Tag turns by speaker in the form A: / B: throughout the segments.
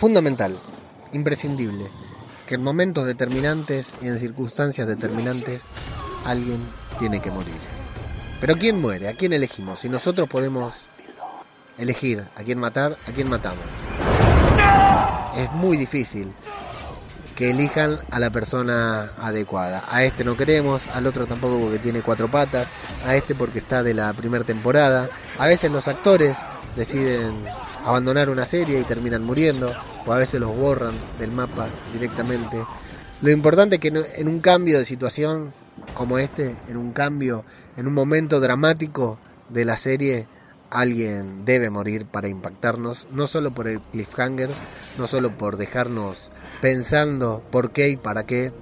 A: fundamental, imprescindible, que en momentos determinantes y en circunstancias determinantes alguien tiene que morir. Pero ¿quién muere? ¿A quién elegimos? Si nosotros podemos elegir a quién matar, a quién matamos. Es muy difícil que elijan a la persona adecuada. A este no queremos, al otro tampoco porque tiene cuatro patas, a este porque está de la primera temporada. A veces los actores deciden abandonar una serie y terminan muriendo, o a veces los borran del mapa directamente. Lo importante es que en un cambio de situación como este, en un cambio, en un momento dramático de la serie, alguien debe morir para impactarnos, no solo por el cliffhanger, no solo por dejarnos pensando por qué y para qué,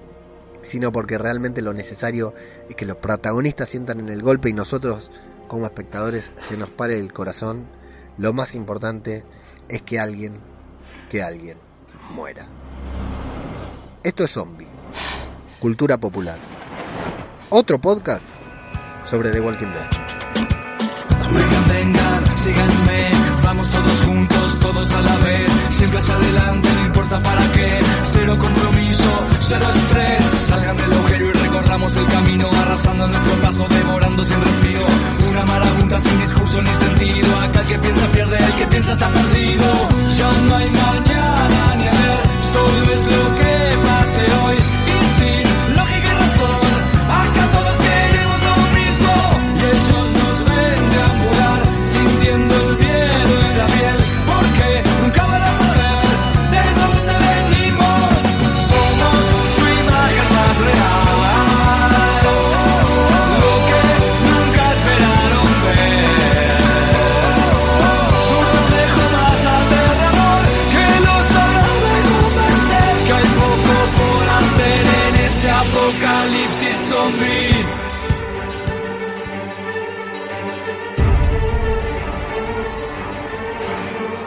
A: sino porque realmente lo necesario es que los protagonistas sientan en el golpe y nosotros como espectadores se nos pare el corazón. Lo más importante es que alguien, que alguien muera. Esto es Zombie, cultura popular. Otro podcast sobre The Walking Dead
B: recorramos el camino, arrasando nuestro paso, devorando sin respiro, una marabunta sin discurso ni sentido, acá el que piensa pierde, el que piensa está perdido, ya no hay mañana ni ayer, solo es lo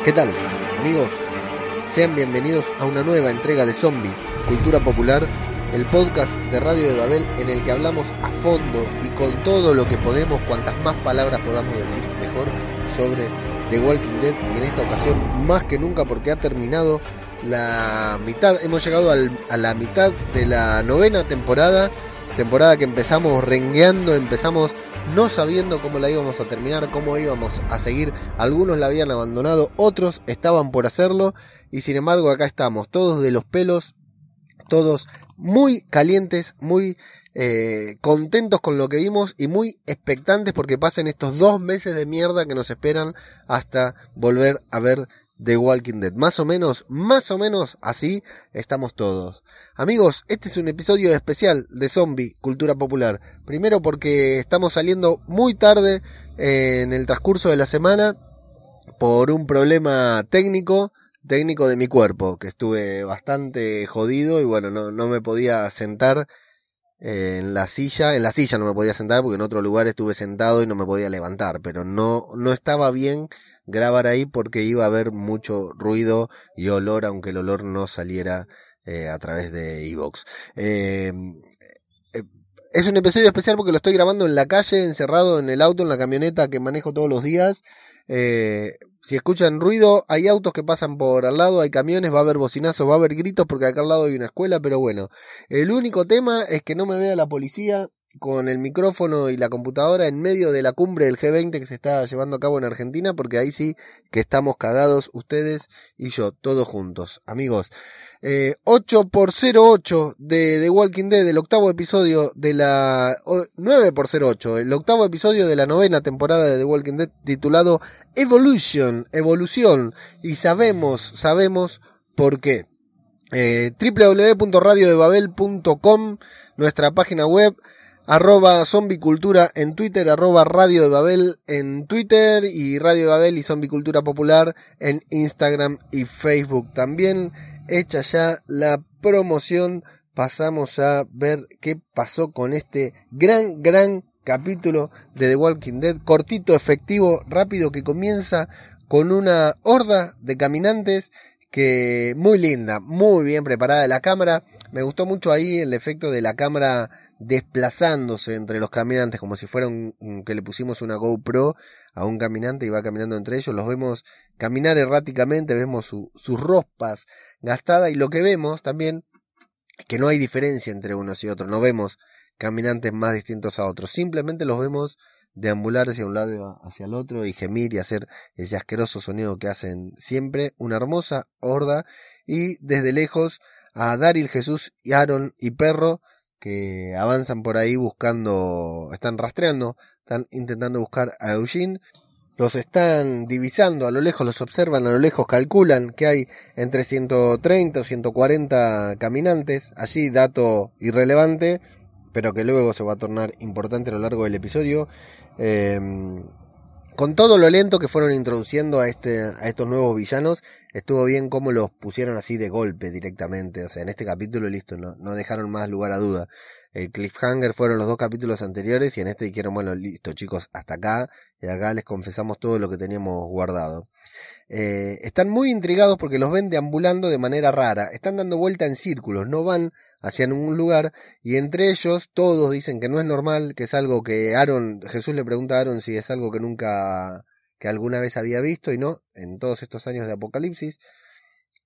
A: ¿Qué tal, amigos? Sean bienvenidos a una nueva entrega de Zombie, Cultura Popular, el podcast de Radio de Babel en el que hablamos a fondo y con todo lo que podemos, cuantas más palabras podamos decir mejor sobre The Walking Dead y en esta ocasión más que nunca porque ha terminado la mitad, hemos llegado a la mitad de la novena temporada, temporada que empezamos rengueando, empezamos no sabiendo cómo la íbamos a terminar, cómo íbamos a seguir. Algunos la habían abandonado, otros estaban por hacerlo y sin embargo acá estamos, todos de los pelos, todos muy calientes, muy eh, contentos con lo que vimos y muy expectantes porque pasen estos dos meses de mierda que nos esperan hasta volver a ver The Walking Dead. Más o menos, más o menos así estamos todos. Amigos, este es un episodio especial de Zombie, Cultura Popular. Primero porque estamos saliendo muy tarde eh, en el transcurso de la semana por un problema técnico, técnico de mi cuerpo, que estuve bastante jodido y bueno, no, no me podía sentar en la silla, en la silla no me podía sentar porque en otro lugar estuve sentado y no me podía levantar, pero no, no estaba bien grabar ahí porque iba a haber mucho ruido y olor, aunque el olor no saliera eh, a través de Evox. Em, eh, es un episodio especial porque lo estoy grabando en la calle, encerrado en el auto, en la camioneta que manejo todos los días. Eh, si escuchan ruido, hay autos que pasan por al lado, hay camiones, va a haber bocinazos, va a haber gritos porque acá al lado hay una escuela, pero bueno, el único tema es que no me vea la policía con el micrófono y la computadora en medio de la cumbre del G20 que se está llevando a cabo en Argentina, porque ahí sí que estamos cagados ustedes y yo, todos juntos. Amigos, eh, 8 por 08 de The Walking Dead, el octavo episodio de la... 9 por 08, el octavo episodio de la novena temporada de The Walking Dead titulado Evolution, Evolución, y sabemos, sabemos por qué. Eh, www.radiodebabel.com, nuestra página web, arroba zombicultura en Twitter, arroba Radio de Babel en Twitter y Radio de Babel y Zombicultura Popular en Instagram y Facebook. También hecha ya la promoción, pasamos a ver qué pasó con este gran, gran capítulo de The Walking Dead, cortito, efectivo, rápido, que comienza con una horda de caminantes que muy linda, muy bien preparada la cámara. Me gustó mucho ahí el efecto de la cámara desplazándose entre los caminantes, como si fuera un, que le pusimos una GoPro a un caminante y va caminando entre ellos. Los vemos caminar erráticamente, vemos sus rospas gastadas y lo que vemos también que no hay diferencia entre unos y otros. No vemos caminantes más distintos a otros. Simplemente los vemos deambular hacia un lado hacia el otro y gemir y hacer ese asqueroso sonido que hacen siempre. Una hermosa horda y desde lejos a Daryl, Jesús Aaron y Perro que avanzan por ahí buscando, están rastreando, están intentando buscar a Eugene. Los están divisando a lo lejos, los observan a lo lejos, calculan que hay entre 130 o 140 caminantes. Allí, dato irrelevante, pero que luego se va a tornar importante a lo largo del episodio. Em, con todo lo lento que fueron introduciendo a, este, a estos nuevos villanos, estuvo bien cómo los pusieron así de golpe directamente. O sea, en este capítulo, listo, no, no dejaron más lugar a duda. El cliffhanger fueron los dos capítulos anteriores y en este dijeron, bueno, listo chicos, hasta acá. Y acá les confesamos todo lo que teníamos guardado. Eh, están muy intrigados porque los ven deambulando de manera rara. Están dando vuelta en círculos, no van hacia ningún lugar. Y entre ellos todos dicen que no es normal, que es algo que Aaron, Jesús le pregunta a Aaron si es algo que nunca, que alguna vez había visto y no, en todos estos años de Apocalipsis.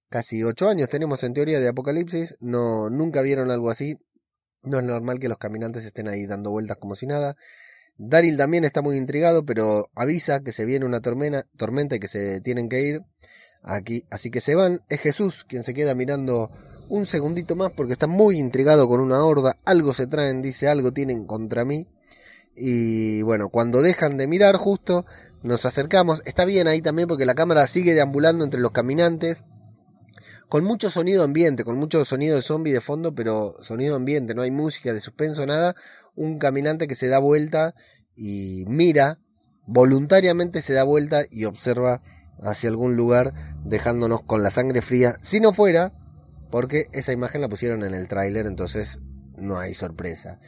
A: Casi ocho años tenemos en teoría de Apocalipsis, no, nunca vieron algo así. No es normal que los caminantes estén ahí dando vueltas como si nada. Daryl también está muy intrigado, pero avisa que se viene una tormenta, tormenta y que se tienen que ir. Aquí, así que se van. Es Jesús quien se queda mirando un segundito más porque está muy intrigado con una horda. Algo se traen, dice, algo tienen contra mí. Y bueno, cuando dejan de mirar justo, nos acercamos. Está bien ahí también porque la cámara sigue deambulando entre los caminantes. Con mucho sonido ambiente, con mucho sonido de zombie de fondo, pero sonido ambiente, no hay música de suspenso, nada un caminante que se da vuelta y mira, voluntariamente se da vuelta y observa hacia algún lugar dejándonos con la sangre fría, si no fuera, porque esa imagen la pusieron en el tráiler, entonces no hay sorpresa.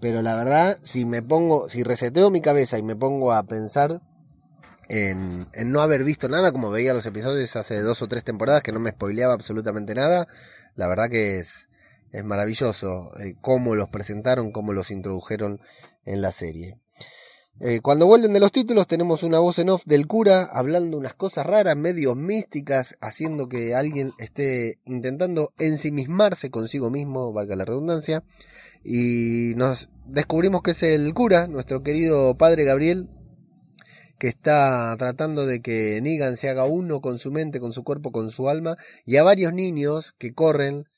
A: Pero la verdad, si me pongo, si reseteo mi cabeza y me pongo a pensar en, en, no haber visto nada, como veía los episodios hace dos o tres temporadas, que no me spoileaba absolutamente nada, la verdad que es, es maravilloso eh, cómo los presentaron, cómo los introdujeron en la serie. Eh, cuando vuelven de los títulos tenemos una voz en off del cura hablando unas cosas raras, medio místicas, haciendo que alguien esté intentando ensimismarse consigo mismo, valga la redundancia, y nos descubrimos que es el cura, nuestro querido padre Gabriel, que está tratando de que Negan se haga uno con su mente, con su cuerpo, con su alma, y a varios niños que corren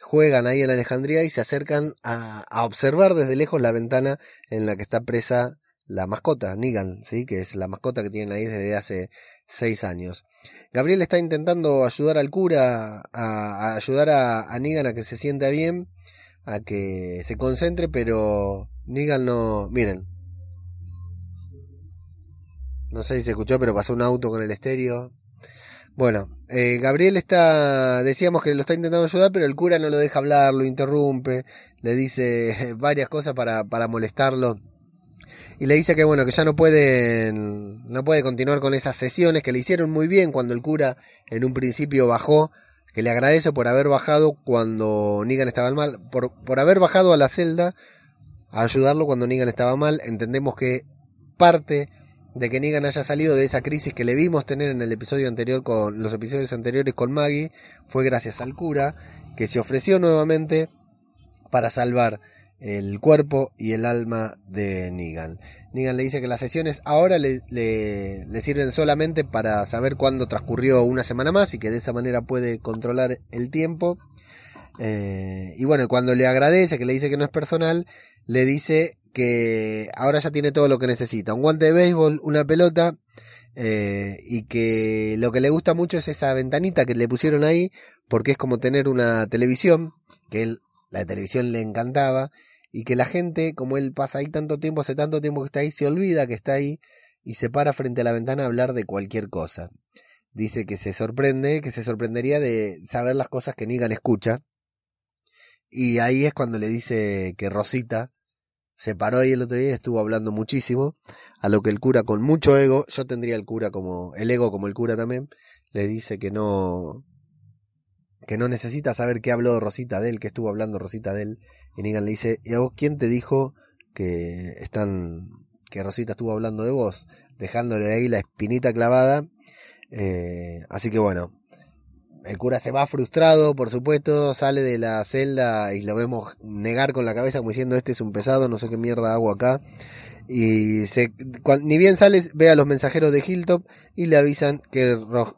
A: juegan ahí en Alejandría y se acercan a, observar desde lejos la ventana en la que está presa la mascota, Negan, ¿sí? que es la mascota que tienen ahí desde hace seis años. Gabriel está intentando ayudar al cura, a, ayudar a, a Negan a que se sienta bien, a que se concentre, pero Negan no... Miren. No sé si se escuchó, pero pasó un auto con el estéreo. Bueno, eh, Gabriel está, decíamos que lo está intentando ayudar, pero el cura no lo deja hablar, lo interrumpe, le dice varias cosas para, para molestarlo. Y le dice que bueno que ya no pueden no puede continuar con esas sesiones que le hicieron muy bien cuando el cura en un principio bajó que le agradece por haber bajado cuando Negan estaba mal por, por haber bajado a la celda a ayudarlo cuando Negan estaba mal. Entendemos que parte de que Negan haya salido de esa crisis que le vimos tener en el episodio anterior con los episodios anteriores con Maggie fue gracias al cura que se ofreció nuevamente para salvar el cuerpo y el alma de Negan. Negan le dice que las sesiones ahora le, sirven solamente para saber cuándo transcurrió una semana más y que de esa manera puede controlar el tiempo. Eh, y bueno, cuando le agradece, que le dice que no es personal, le dice que ahora ya tiene todo lo que necesita. Un guante de béisbol, una pelota eh, y que lo que le gusta mucho es esa ventanita que le pusieron ahí porque es como tener una televisión, que él, la televisión le encantaba y que la gente, como él pasa ahí tanto tiempo, hace tanto tiempo que está ahí, se olvida que está ahí y se para frente a la ventana a hablar de cualquier cosa. Dice que se sorprende, que se sorprendería de saber las cosas que Negan escucha. Y ahí es cuando le dice que Rosita, se paró ahí el otro día y estuvo hablando muchísimo, a lo que el cura con mucho ego, yo tendría el cura como, el ego como el cura también, le dice que no, que no necesita saber qué habló Rosita de él, qué estuvo hablando Rosita de él. Y Negan le dice, ¿y a vos quién te dijo que están, que Rosita estuvo hablando de vos? Dejándole ahí la espinita clavada. Eh, así que bueno, el cura se va frustrado, por supuesto, sale de la celda y lo vemos negar con la cabeza como diciendo este es un pesado, no sé qué mierda hago acá. Y ni bien sale, ve a los mensajeros de Hilltop y le avisan que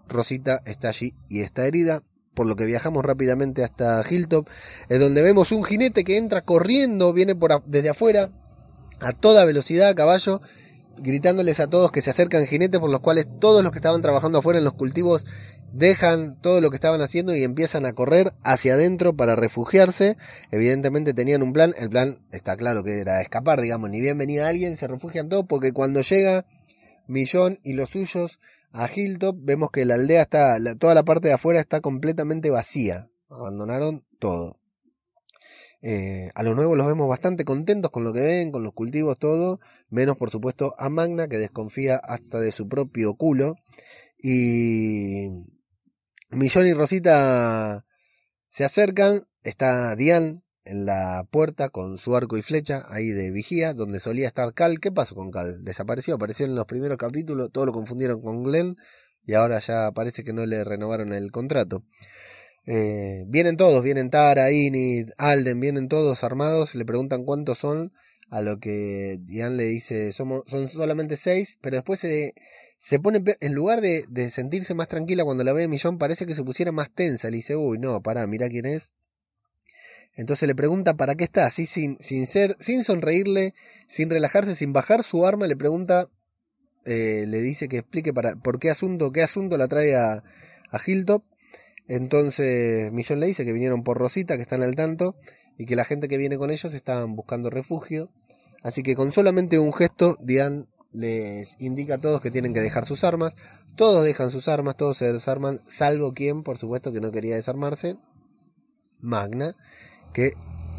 A: Rosita está allí y está herida. Por lo que viajamos rápidamente hasta Hilltop, es donde vemos un jinete que entra corriendo, viene por desde afuera, a toda velocidad a caballo, gritándoles a todos que se acercan jinetes, por los cuales todos los que estaban trabajando afuera en los cultivos dejan todo lo que estaban haciendo y empiezan a correr hacia adentro para refugiarse. Evidentemente tenían un plan, el plan está claro que era escapar, digamos, ni bien venía alguien, se refugian todos porque cuando llega Millón y los suyos a Hilltop vemos que la aldea está, toda la parte de afuera está completamente vacía, abandonaron todo. Eh, a los nuevos los vemos bastante contentos con lo que ven, con los cultivos, todo, menos por supuesto a Magna que desconfía hasta de su propio culo. Y Millón y Rosita se acercan, está Diane en la puerta con su arco y flecha ahí de vigía, donde solía estar Cal. ¿Qué pasó con Cal? Desapareció, apareció en los primeros capítulos, todo lo confundieron con Glenn y ahora ya parece que no le renovaron el contrato. Eh, vienen todos, vienen Tara, Inid, Alden, vienen todos armados, le preguntan cuántos son, a lo que Diane le dice, somos, son solamente seis, pero después se se pone, en lugar de, sentirse más tranquila cuando la ve Millón, parece que se pusiera más tensa. Le dice, uy, no, pará, mira quién es. Entonces le pregunta para qué está, así sin, sin ser, sin sonreírle, sin relajarse, sin bajar su arma, le pregunta, eh, le dice que explique para, por qué asunto, qué asunto la trae a, a Hilltop. Entonces Millón le dice que vinieron por Rosita, que están al tanto, y que la gente que viene con ellos estaban buscando refugio. Así que con solamente un gesto, Diane les indica a todos que tienen que dejar sus armas. Todos dejan sus armas, todos se desarman, salvo quien, por supuesto, que no quería desarmarse. Magna, que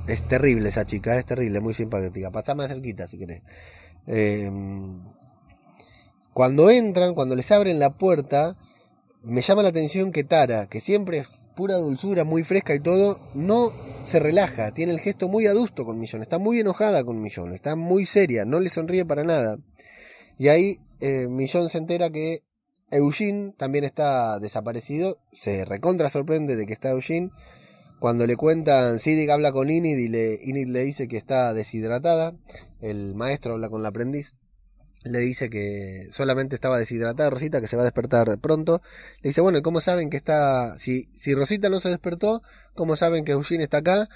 A: es terrible esa chica, es terrible, muy simpática. Pasame cerquita si querés. Em, cuando entran, cuando les abren la puerta, me llama la atención que Tara, que siempre es pura dulzura, muy fresca y todo, no se relaja, tiene el gesto muy adusto con Millón, está muy enojada con Millón, está muy seria, no le sonríe para nada. Y ahí eh, Millón se entera que Eugene también está desaparecido. Se recontra sorprende de que está Eugene. Cuando le cuentan, Sidic habla con Inid y le, Inid le dice que está deshidratada. El maestro habla con la aprendiz. Le dice que solamente estaba deshidratada Rosita, que se va a despertar pronto. Le dice, bueno, ¿y cómo saben que está... Si, si Rosita no se despertó, ¿cómo saben que Eugene está acá?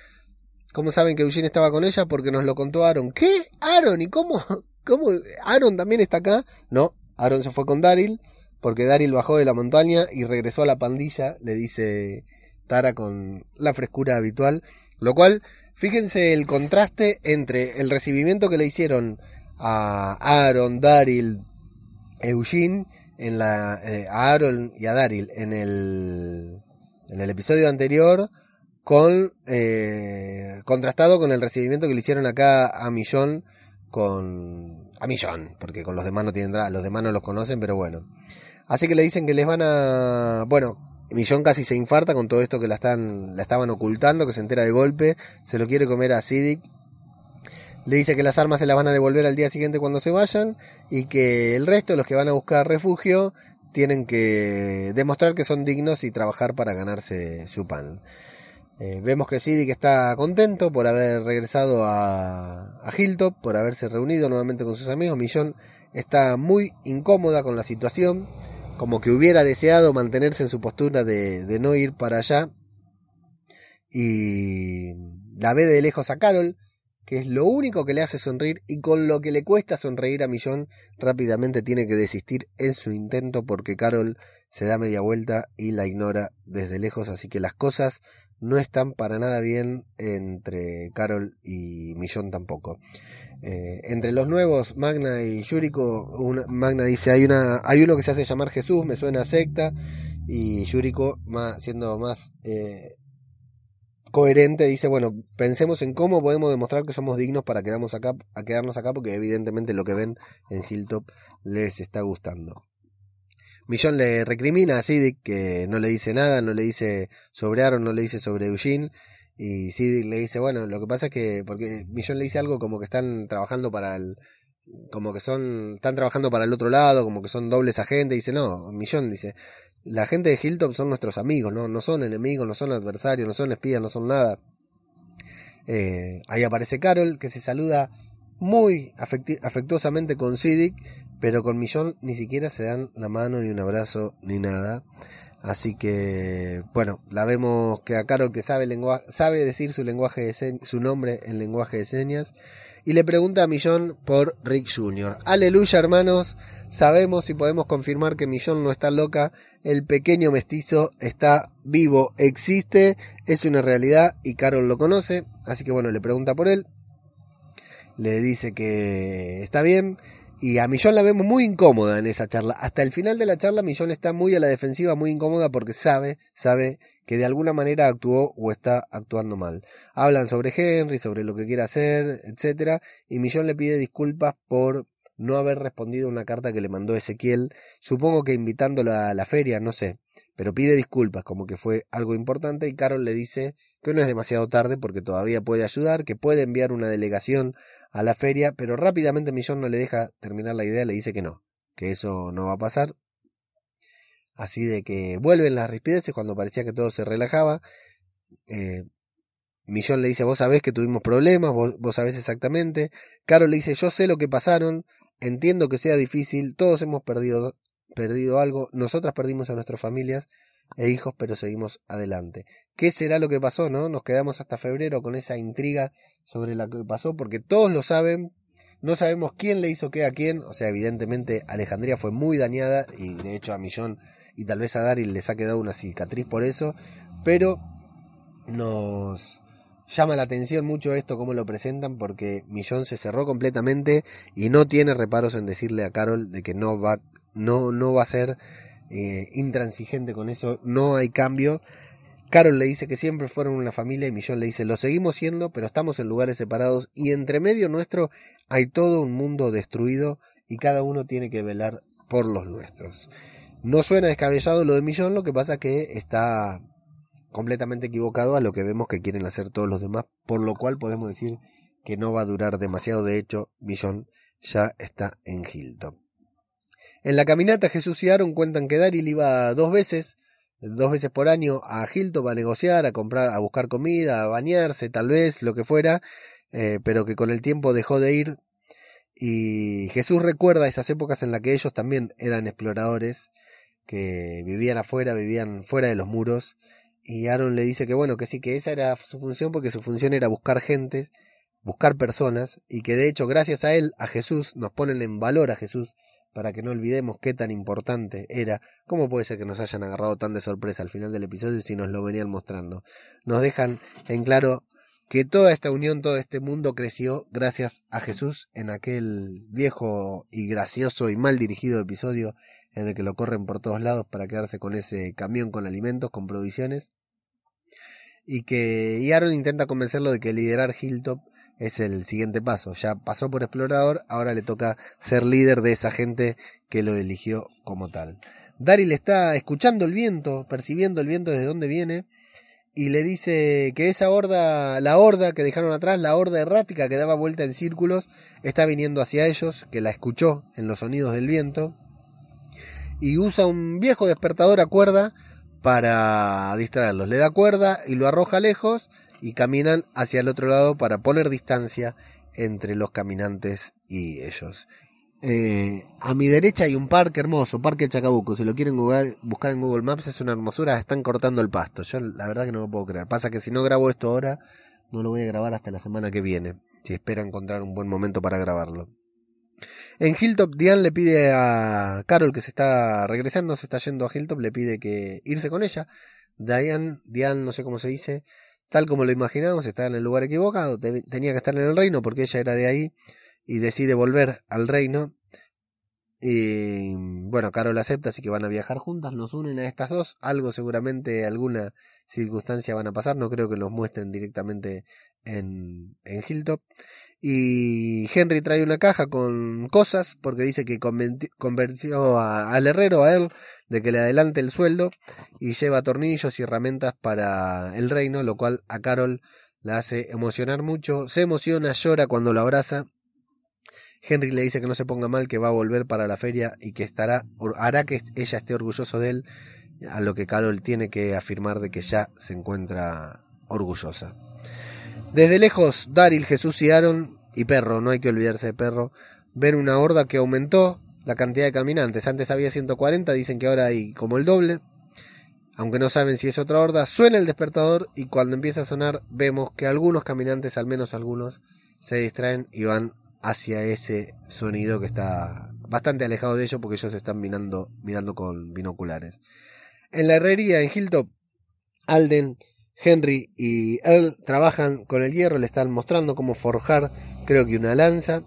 A: ¿Cómo saben que Eugene estaba con ella? Porque nos lo contó Aaron. ¿Qué? ¿Aaron? ¿Y cómo? ¿Cómo? ¿Aaron también está acá? No, Aaron se fue con Daryl, porque Daryl bajó de la montaña y regresó a la pandilla, le dice Tara con la frescura habitual. Lo cual, fíjense el contraste entre el recibimiento que le hicieron a Aaron, Daryl, Eugene, en la, eh, a Aaron y a Daryl en el, en el episodio anterior, con eh, contrastado con el recibimiento que le hicieron acá a Millón con a Millón, porque con los demás no tienen los demás no los conocen, pero bueno. Así que le dicen que les van a, bueno, Millón casi se infarta con todo esto que la están la estaban ocultando, que se entera de golpe, se lo quiere comer a Sidic. Le dice que las armas se las van a devolver al día siguiente cuando se vayan y que el resto, los que van a buscar refugio, tienen que demostrar que son dignos y trabajar para ganarse su pan. Eh, vemos que Sidic está contento por haber regresado a, a, Hilltop, por haberse reunido nuevamente con sus amigos. Millón está muy incómoda con la situación, como que hubiera deseado mantenerse en su postura de, de no ir para allá. Y la ve de lejos a Carol, que es lo único que le hace sonreír y con lo que le cuesta sonreír a Millón, rápidamente tiene que desistir en su intento porque Carol se da media vuelta y la ignora desde lejos, así que las cosas no están para nada bien entre Carol y Millón tampoco. Eh, entre los nuevos, Magna y Yuriko, Magna dice, hay, una, hay uno que se hace llamar Jesús, me suena a secta, y Yuriko, siendo más eh, coherente, dice, bueno, pensemos en cómo podemos demostrar que somos dignos para quedarnos acá, a quedarnos acá, porque evidentemente lo que ven en Hilltop les está gustando. Millón le recrimina a Siddiq que no le dice nada, no le dice sobre Aaron, no le dice sobre Eugene. Y Siddiq le dice, bueno, lo que pasa es que, porque Millón le dice algo como que están trabajando para el, como que son, están trabajando para el otro lado, como que son dobles agentes. Dice, no, Millón dice, la gente de Hilltop son nuestros amigos, no, no son enemigos, no son adversarios, no son espías, no son nada. Eh, ahí aparece Carol, que se saluda muy afectuosamente con Siddiq, pero con Millón ni siquiera se dan la mano, ni un abrazo, ni nada. Así que, bueno, la vemos que a Carol que sabe, sabe decir su, lenguaje de su nombre en lenguaje de señas. Y le pregunta a Millón por Rick Jr. Aleluya, hermanos. Sabemos y podemos confirmar que Millón no está loca. El pequeño mestizo está vivo, existe, es una realidad y Carol lo conoce. Así que, bueno, le pregunta por él. Le dice que está bien y a Millón la vemos muy incómoda en esa charla. Hasta el final de la charla Millón está muy a la defensiva, muy incómoda porque sabe, sabe que de alguna manera actuó o está actuando mal. Hablan sobre Henry, sobre lo que quiere hacer, etcétera, y Millón le pide disculpas por no haber respondido una carta que le mandó Ezequiel, supongo que invitándola a la feria, no sé, pero pide disculpas como que fue algo importante y Carol le dice que no es demasiado tarde porque todavía puede ayudar, que puede enviar una delegación a la feria, pero rápidamente Millón no le deja terminar la idea, le dice que no, que eso no va a pasar. Así de que vuelven las rispideces cuando parecía que todo se relajaba. Eh, Millón le dice, vos sabés que tuvimos problemas, vos, sabés exactamente. Carol le dice, yo sé lo que pasaron, entiendo que sea difícil, todos hemos perdido, perdido algo, nosotras perdimos a nuestras familias e hijos, pero seguimos adelante. ¿Qué será lo que pasó, no? Nos quedamos hasta febrero con esa intriga sobre lo que pasó, porque todos lo saben, no sabemos quién le hizo qué a quién, o sea, evidentemente Alejandría fue muy dañada y de hecho a Millón y tal vez a Dari les ha quedado una cicatriz por eso, pero nos llama la atención mucho esto, cómo lo presentan, porque Millón se cerró completamente y no tiene reparos en decirle a Carol de que no va, no, no va a ser eh, intransigente con eso, no hay cambio. Carol le dice que siempre fueron una familia y Millón le dice lo seguimos siendo, pero estamos en lugares separados y entre medio nuestro hay todo un mundo destruido y cada uno tiene que velar por los nuestros. No suena descabellado lo de Millón, lo que pasa que está completamente equivocado a lo que vemos que quieren hacer todos los demás, por lo cual podemos decir que no va a durar demasiado. De hecho, Millón ya está en Hilton. En la caminata Jesús y Aaron cuentan que Daryl iba dos veces, dos veces por año a Hilton a negociar, a comprar, a buscar comida, a bañarse, tal vez, lo que fuera, eh, pero que con el tiempo dejó de ir. Y Jesús recuerda esas épocas en las que ellos también eran exploradores, que vivían afuera, vivían fuera de los muros. Y Aaron le dice que bueno, que sí, que esa era su función, porque su función era buscar gente, buscar personas, y que de hecho gracias a él, a Jesús, nos ponen en valor a Jesús, para que no olvidemos qué tan importante era. ¿Cómo puede ser que nos hayan agarrado tan de sorpresa al final del episodio si nos lo venían mostrando? Nos dejan en claro que toda esta unión, todo este mundo creció gracias a Jesús en aquel viejo y gracioso y mal dirigido episodio en el que lo corren por todos lados para quedarse con ese camión con alimentos, con provisiones. Y que Aaron intenta convencerlo de que liderar Hilltop es el siguiente paso. Ya pasó por explorador, ahora le toca ser líder de esa gente que lo eligió como tal. Daryl está escuchando el viento, percibiendo el viento desde donde viene, y le dice que esa horda, la horda que dejaron atrás, la horda errática que daba vuelta en círculos, está viniendo hacia ellos, que la escuchó en los sonidos del viento, y usa un viejo despertador a cuerda para distraerlos. Le da cuerda y lo arroja lejos y caminan hacia el otro lado para poner distancia entre los caminantes y ellos. Eh, a mi derecha hay un parque hermoso, Parque Chacabuco. Si lo quieren buscar en Google Maps, es una hermosura. Están cortando el pasto. Yo la verdad que no lo puedo creer. Pasa que si no grabo esto ahora, no lo voy a grabar hasta la semana que viene. Si espera encontrar un buen momento para grabarlo. En Hilltop, Diane le pide a Carol, que se está regresando, se está yendo a Hilltop, le pide que irse con ella. Diane, Diane, no sé cómo se dice, tal como lo imaginábamos, estaba en el lugar equivocado, tenía que estar en el reino porque ella era de ahí y decide volver al reino. Y bueno, Carol acepta, así que van a viajar juntas, nos unen a estas dos, algo seguramente, alguna circunstancia van a pasar, no creo que los muestren directamente en, en Hilltop. Y Henry trae una caja con cosas porque dice que convenció al herrero, a él, de que le adelante el sueldo y lleva tornillos y herramientas para el reino, lo cual a Carol la hace emocionar mucho. Se emociona, llora cuando lo abraza. Henry le dice que no se ponga mal, que va a volver para la feria y que estará, hará que ella esté orgulloso de él, a lo que Carol tiene que afirmar de que ya se encuentra orgullosa. Desde lejos, Daryl, Jesús y Aaron, y Perro, no hay que olvidarse de Perro, ven una horda que aumentó la cantidad de caminantes. Antes había 140, dicen que ahora hay como el doble. Aunque no saben si es otra horda, suena el despertador y cuando empieza a sonar vemos que algunos caminantes, al menos algunos, se distraen y van hacia ese sonido que está bastante alejado de ellos porque ellos están mirando, mirando con binoculares. En la herrería en Hilltop, Alden Henry y Earl trabajan con el hierro, le están mostrando cómo forjar, creo que una lanza.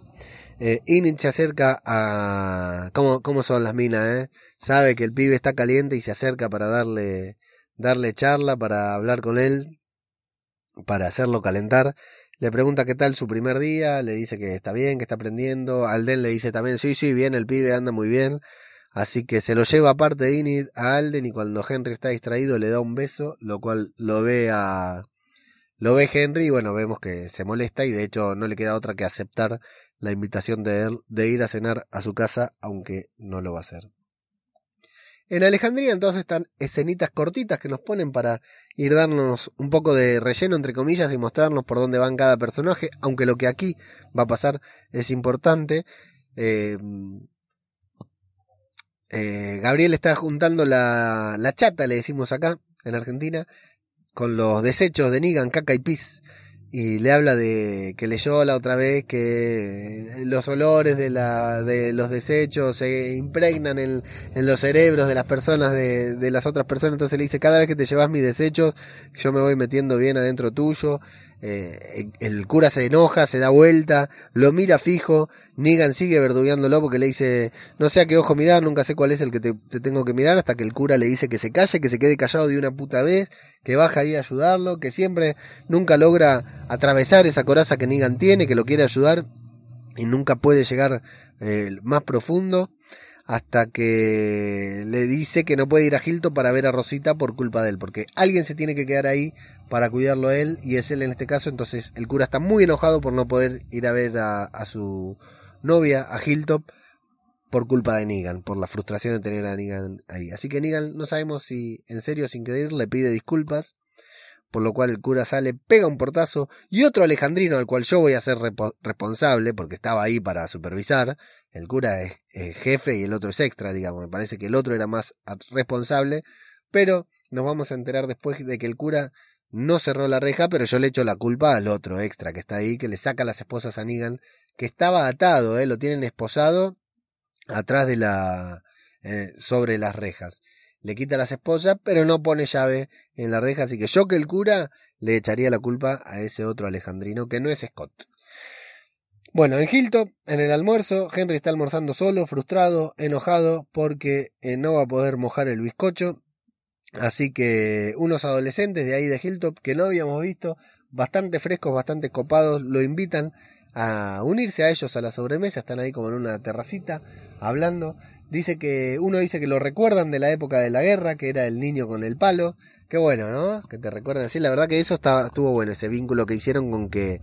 A: Eh, se acerca a... ¿Cómo, ¿Cómo son las minas, eh? Sabe que el pibe está caliente y se acerca para darle, darle charla, para hablar con él, para hacerlo calentar. Le pregunta qué tal su primer día, le dice que está bien, que está aprendiendo. Alden le dice también, sí, sí, bien, el pibe anda muy bien. Así que se lo lleva aparte de Inid a Alden y cuando Henry está distraído le da un beso, lo cual lo ve a lo ve Henry y bueno, vemos que se molesta y de hecho no le queda otra que aceptar la invitación de él de ir a cenar a su casa, aunque no lo va a hacer. En Alejandría entonces están escenitas cortitas que nos ponen para ir dándonos un poco de relleno entre comillas y mostrarnos por dónde van cada personaje, aunque lo que aquí va a pasar es importante. Eh, eh, Gabriel está juntando la, la chata, le decimos acá, en Argentina, con los desechos de Nigan, caca y pis. Y le habla de que leyó la otra vez que los olores de, la, de los desechos se impregnan en, en los cerebros de las personas, de, de, las otras personas. Entonces le dice, cada vez que te llevas mis desechos, yo me voy metiendo bien adentro tuyo. Eh, el cura se enoja, se da vuelta, lo mira fijo, Negan sigue verdugueándolo porque le dice, no sé a qué ojo mirar, nunca sé cuál es el que te, tengo que mirar, hasta que el cura le dice que se calle, que se quede callado de una puta vez, que baja ahí a ayudarlo, que siempre nunca logra atravesar esa coraza que Negan tiene, que lo quiere ayudar y nunca puede llegar eh, más profundo hasta que le dice que no puede ir a Hilton para ver a Rosita por culpa de él, porque alguien se tiene que quedar ahí para cuidarlo a él y es él en este caso, entonces el cura está muy enojado por no poder ir a ver a, su novia, a Hilltop, por culpa de Negan, por la frustración de tener a Negan ahí. Así que Negan no sabemos si en serio sin querer le pide disculpas, por lo cual el cura sale, pega un portazo y otro alejandrino al cual yo voy a ser responsable porque estaba ahí para supervisar, el cura es, jefe y el otro es extra, digamos, me parece que el otro era más responsable, pero nos vamos a enterar después de que el cura no cerró la reja, pero yo le echo la culpa al otro extra que está ahí, que le saca las esposas a Negan, que estaba atado, ¿eh? lo tienen esposado atrás de la... Eh, sobre las rejas. Le quita las esposas, pero no pone llave en la reja, así que yo que el cura le echaría la culpa a ese otro alejandrino que no es Scott. Bueno, en Hilton, en el almuerzo, Henry está almorzando solo, frustrado, enojado, porque eh, no va a poder mojar el bizcocho. Así que unos adolescentes de ahí de Hilltop que no habíamos visto, bastante frescos, bastante copados, lo invitan a unirse a ellos a la sobremesa, están ahí como en una terracita hablando. Dice que uno dice que lo recuerdan de la época de la guerra, que era el niño con el palo. Qué bueno, ¿no? Que te recuerdan así. La verdad que eso estaba, estuvo bueno, ese vínculo que hicieron con que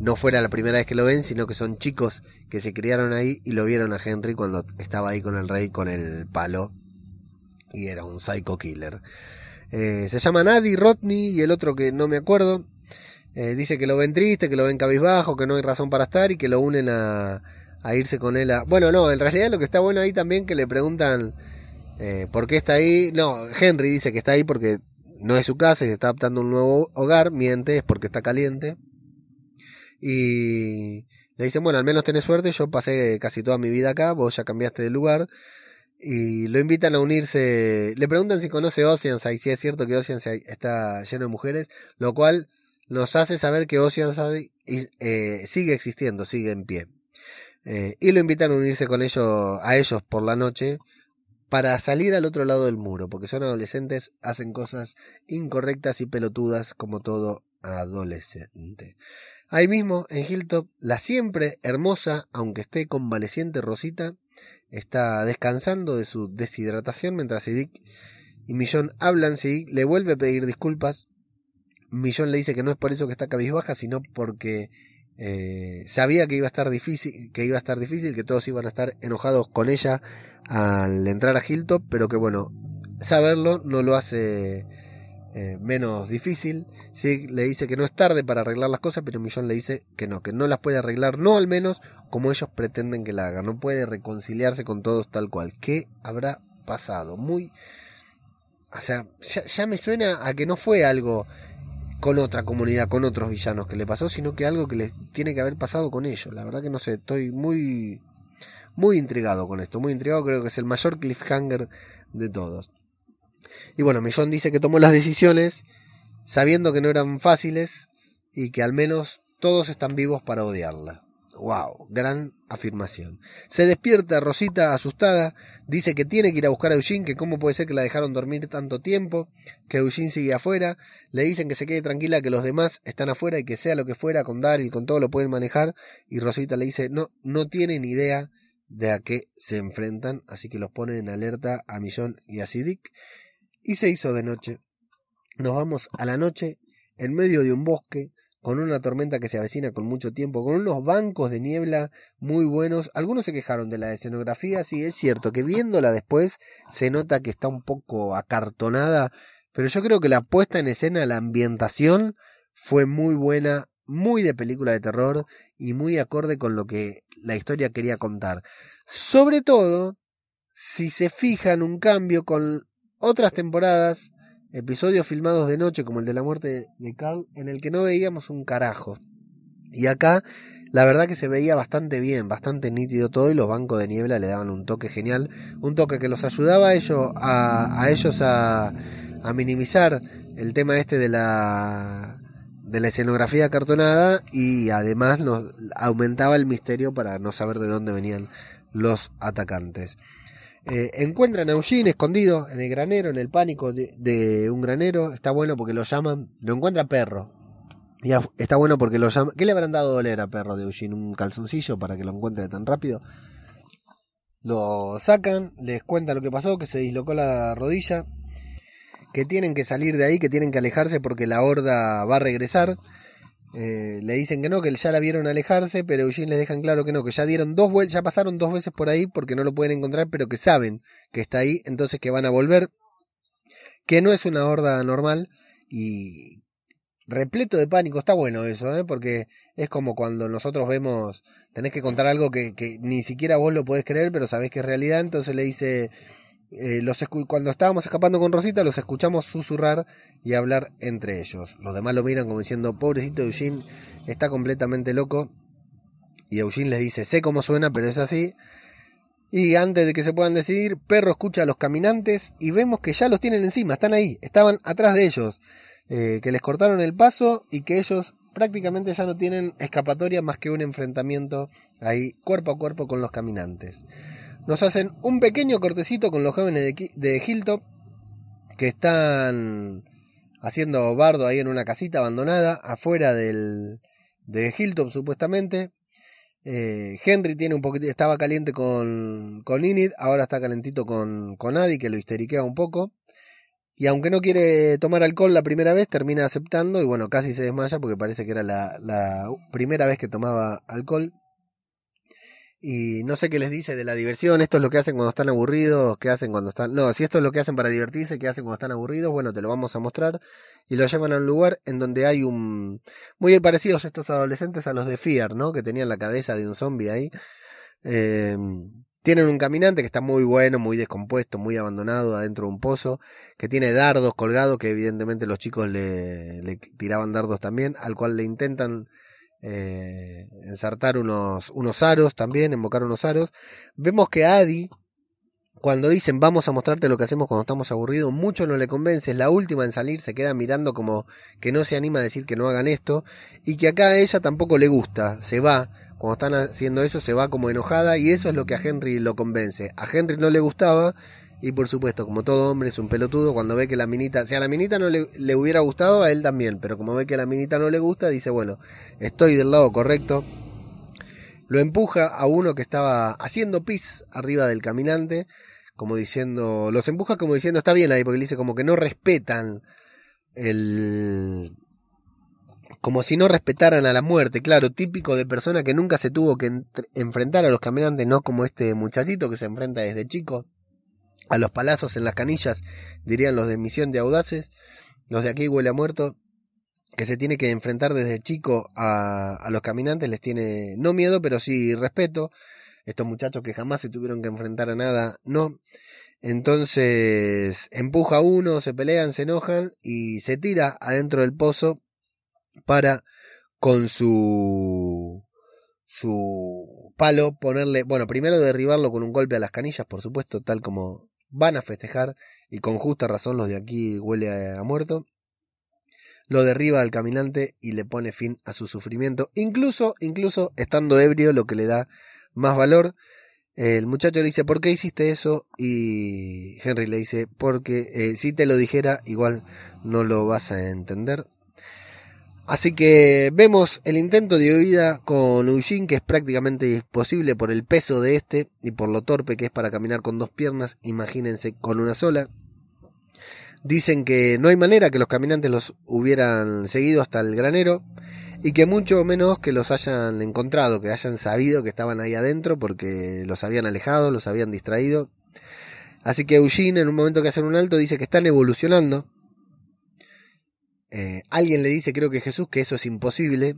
A: no fuera la primera vez que lo ven, sino que son chicos que se criaron ahí y lo vieron a Henry cuando estaba ahí con el rey con el palo y era un psycho killer. Eh, se llama Nadie Rodney y el otro que no me acuerdo. Eh, dice que lo ven triste, que lo ven cabizbajo, que no hay razón para estar y que lo unen a, a irse con él a... Bueno, no, en realidad lo que está bueno ahí también que le preguntan eh, por qué está ahí. No, Henry dice que está ahí porque no es su casa y se está adaptando a un nuevo hogar, miente, es porque está caliente. Y le dicen, bueno, al menos tenés suerte, yo pasé casi toda mi vida acá, vos ya cambiaste de lugar, y lo invitan a unirse. Le preguntan si conoce Oceanside, si es cierto que Oceanside está lleno de mujeres, lo cual nos hace saber que Oceanside eh, sigue existiendo, sigue en pie. Eh, y lo invitan a unirse con ellos, a ellos por la noche para salir al otro lado del muro, porque son adolescentes, hacen cosas incorrectas y pelotudas como todo adolescente. Ahí mismo, en Hilltop, la siempre hermosa, aunque esté convaleciente Rosita, está descansando de su deshidratación mientras Sidic y Millón hablan. Sidic le vuelve a pedir disculpas. Millón le dice que no es por eso que está cabizbaja, sino porque eh, sabía que iba a estar difícil, que iba a estar difícil, que todos iban a estar enojados con ella al entrar a Hilltop, pero que bueno, saberlo no lo hace eh, menos difícil. Sí, le dice que no es tarde para arreglar las cosas, pero Millón le dice que no, que no las puede arreglar, no al menos como ellos pretenden que la hagan. No puede reconciliarse con todos tal cual. ¿Qué habrá pasado? Muy... O sea, ya me suena a que no fue algo con otra comunidad, con otros villanos que le pasó, sino que algo que le tiene que haber pasado con ellos. La verdad que no sé, estoy muy muy intrigado con esto, muy intrigado, creo que es el mayor cliffhanger de todos. Y bueno, Millón dice que tomó las decisiones sabiendo que no eran fáciles y que al menos todos están vivos para odiarla. Wow, gran afirmación. Se despierta Rosita asustada, dice que tiene que ir a buscar a Eugene, que cómo puede ser que la dejaron dormir tanto tiempo, que Eugene sigue afuera, le dicen que se quede tranquila, que los demás están afuera y que sea lo que fuera con Daryl con todo lo pueden manejar, y Rosita le dice no, no tiene ni idea de a qué se enfrentan, así que los pone en alerta a Millón y a Sidic, y se hizo de noche. Nos vamos a la noche, en medio de un bosque, con una tormenta que se avecina con mucho tiempo, con unos bancos de niebla muy buenos. Algunos se quejaron de la escenografía, sí, es cierto que viéndola después se nota que está un poco acartonada, pero yo creo que la puesta en escena, la ambientación fue muy buena, muy de película de terror y muy acorde con lo que la historia quería contar. Sobre todo, si se fijan un cambio con otras temporadas episodios filmados de noche como el de la muerte de Carl en el que no veíamos un carajo. Y acá la verdad que se veía bastante bien, bastante nítido todo y los bancos de niebla le daban un toque genial, un toque que los ayudaba a ellos a, ellos a, a, minimizar el tema este de la de la escenografía cartonada y además nos aumentaba el misterio para no saber de dónde venían los atacantes. Eh, encuentran a Eugene escondido en el granero, en el pánico de, un granero. Está bueno porque lo llaman. Lo encuentra perro. Y está bueno porque lo llaman. ¿Qué le habrán dado a doler a perro de Eugene? ¿Un calzoncillo para que lo encuentre tan rápido? Lo sacan, les cuenta lo que pasó, que se dislocó la rodilla, que tienen que salir de ahí, que tienen que alejarse porque la horda va a regresar. Eh, le dicen que no, que ya la vieron alejarse, pero Eugene les dejan claro que no, que ya dieron dos vueltas, ya pasaron dos veces por ahí porque no lo pueden encontrar, pero que saben que está ahí, entonces que van a volver, que no es una horda normal y repleto de pánico, está bueno eso, ¿eh? porque es como cuando nosotros vemos, tenés que contar algo que, que ni siquiera vos lo podés creer, pero sabés que es realidad, entonces le dice eh, los cuando estábamos escapando con Rosita, los escuchamos susurrar y hablar entre ellos. Los demás lo miran como diciendo, pobrecito Eugene, está completamente loco. Y Eugene les dice, sé cómo suena, pero es así. Y antes de que se puedan decidir, Perro escucha a los caminantes y vemos que ya los tienen encima, están ahí, estaban atrás de ellos, eh, que les cortaron el paso y que ellos prácticamente ya no tienen escapatoria más que un enfrentamiento ahí cuerpo a cuerpo con los caminantes nos hacen un pequeño cortecito con los jóvenes de, de Hilltop que están haciendo bardo ahí en una casita abandonada afuera del, de Hilltop supuestamente. Eh, Henry tiene un poquito, estaba caliente con, con Inid, ahora está calentito con, con Adi, que lo histeriquea un poco. Y aunque no quiere tomar alcohol la primera vez, termina aceptando y bueno, casi se desmaya porque parece que era la, la primera vez que tomaba alcohol y no sé qué les dice de la diversión, esto es lo que hacen cuando están aburridos, qué hacen cuando están... No, si esto es lo que hacen para divertirse, qué hacen cuando están aburridos, bueno, te lo vamos a mostrar. Y lo llevan a un lugar en donde hay un... Muy parecidos estos adolescentes a los de Fear, ¿no? Que tenían la cabeza de un zombie ahí. Eh, tienen un caminante que está muy bueno, muy descompuesto, muy abandonado adentro de un pozo, que tiene dardos colgados, que evidentemente los chicos le, le tiraban dardos también, al cual le intentan eh, ensartar unos, unos aros también, invocar unos aros. Vemos que Adi, cuando dicen vamos a mostrarte lo que hacemos cuando estamos aburridos, mucho no le convence, es la última en salir, se queda mirando como que no se anima a decir que no hagan esto, y que acá a ella tampoco le gusta, se va, cuando están haciendo eso se va como enojada, y eso es lo que a Henry lo convence. A Henry no le gustaba, Y por supuesto, como todo hombre es un pelotudo, cuando ve que la minita, si a la minita no le, hubiera gustado, a él también, pero como ve que a la minita no le gusta, dice, bueno, estoy del lado correcto. Lo empuja a uno que estaba haciendo pis arriba del caminante, como diciendo, los empuja como diciendo, está bien ahí, porque le dice como que no respetan el... Como si no respetaran a la muerte, claro, típico de persona que nunca se tuvo que enfrentar a los caminantes, no como este muchachito que se enfrenta desde chico a los palazos en las canillas, dirían los de Misión de Audaces, los de aquí huele a muerto, que se tiene que enfrentar desde chico a, a los caminantes, les tiene no miedo, pero sí respeto. Estos muchachos que jamás se tuvieron que enfrentar a nada, no. Entonces empuja a uno, se pelean, se enojan y se tira adentro del pozo para con su su palo ponerle, bueno, primero derribarlo con un golpe a las canillas, por supuesto, tal como van a festejar y con justa razón los de aquí huele a, muerto. Lo derriba al caminante y le pone fin a su sufrimiento, incluso incluso estando ebrio, lo que le da más valor. El muchacho le dice, ¿por qué hiciste eso? Y Henry le dice, porque eh, si te lo dijera, igual no lo vas a entender. Así que vemos el intento de huida con Eugene, que es prácticamente imposible por el peso de este y por lo torpe que es para caminar con dos piernas, imagínense con una sola. Dicen que no hay manera que los caminantes los hubieran seguido hasta el granero y que mucho menos que los hayan encontrado, que hayan sabido que estaban ahí adentro porque los habían alejado, los habían distraído. Así que Eugene en un momento que hacen un alto dice que están evolucionando. Eh, alguien le dice, creo que Jesús, que eso es imposible.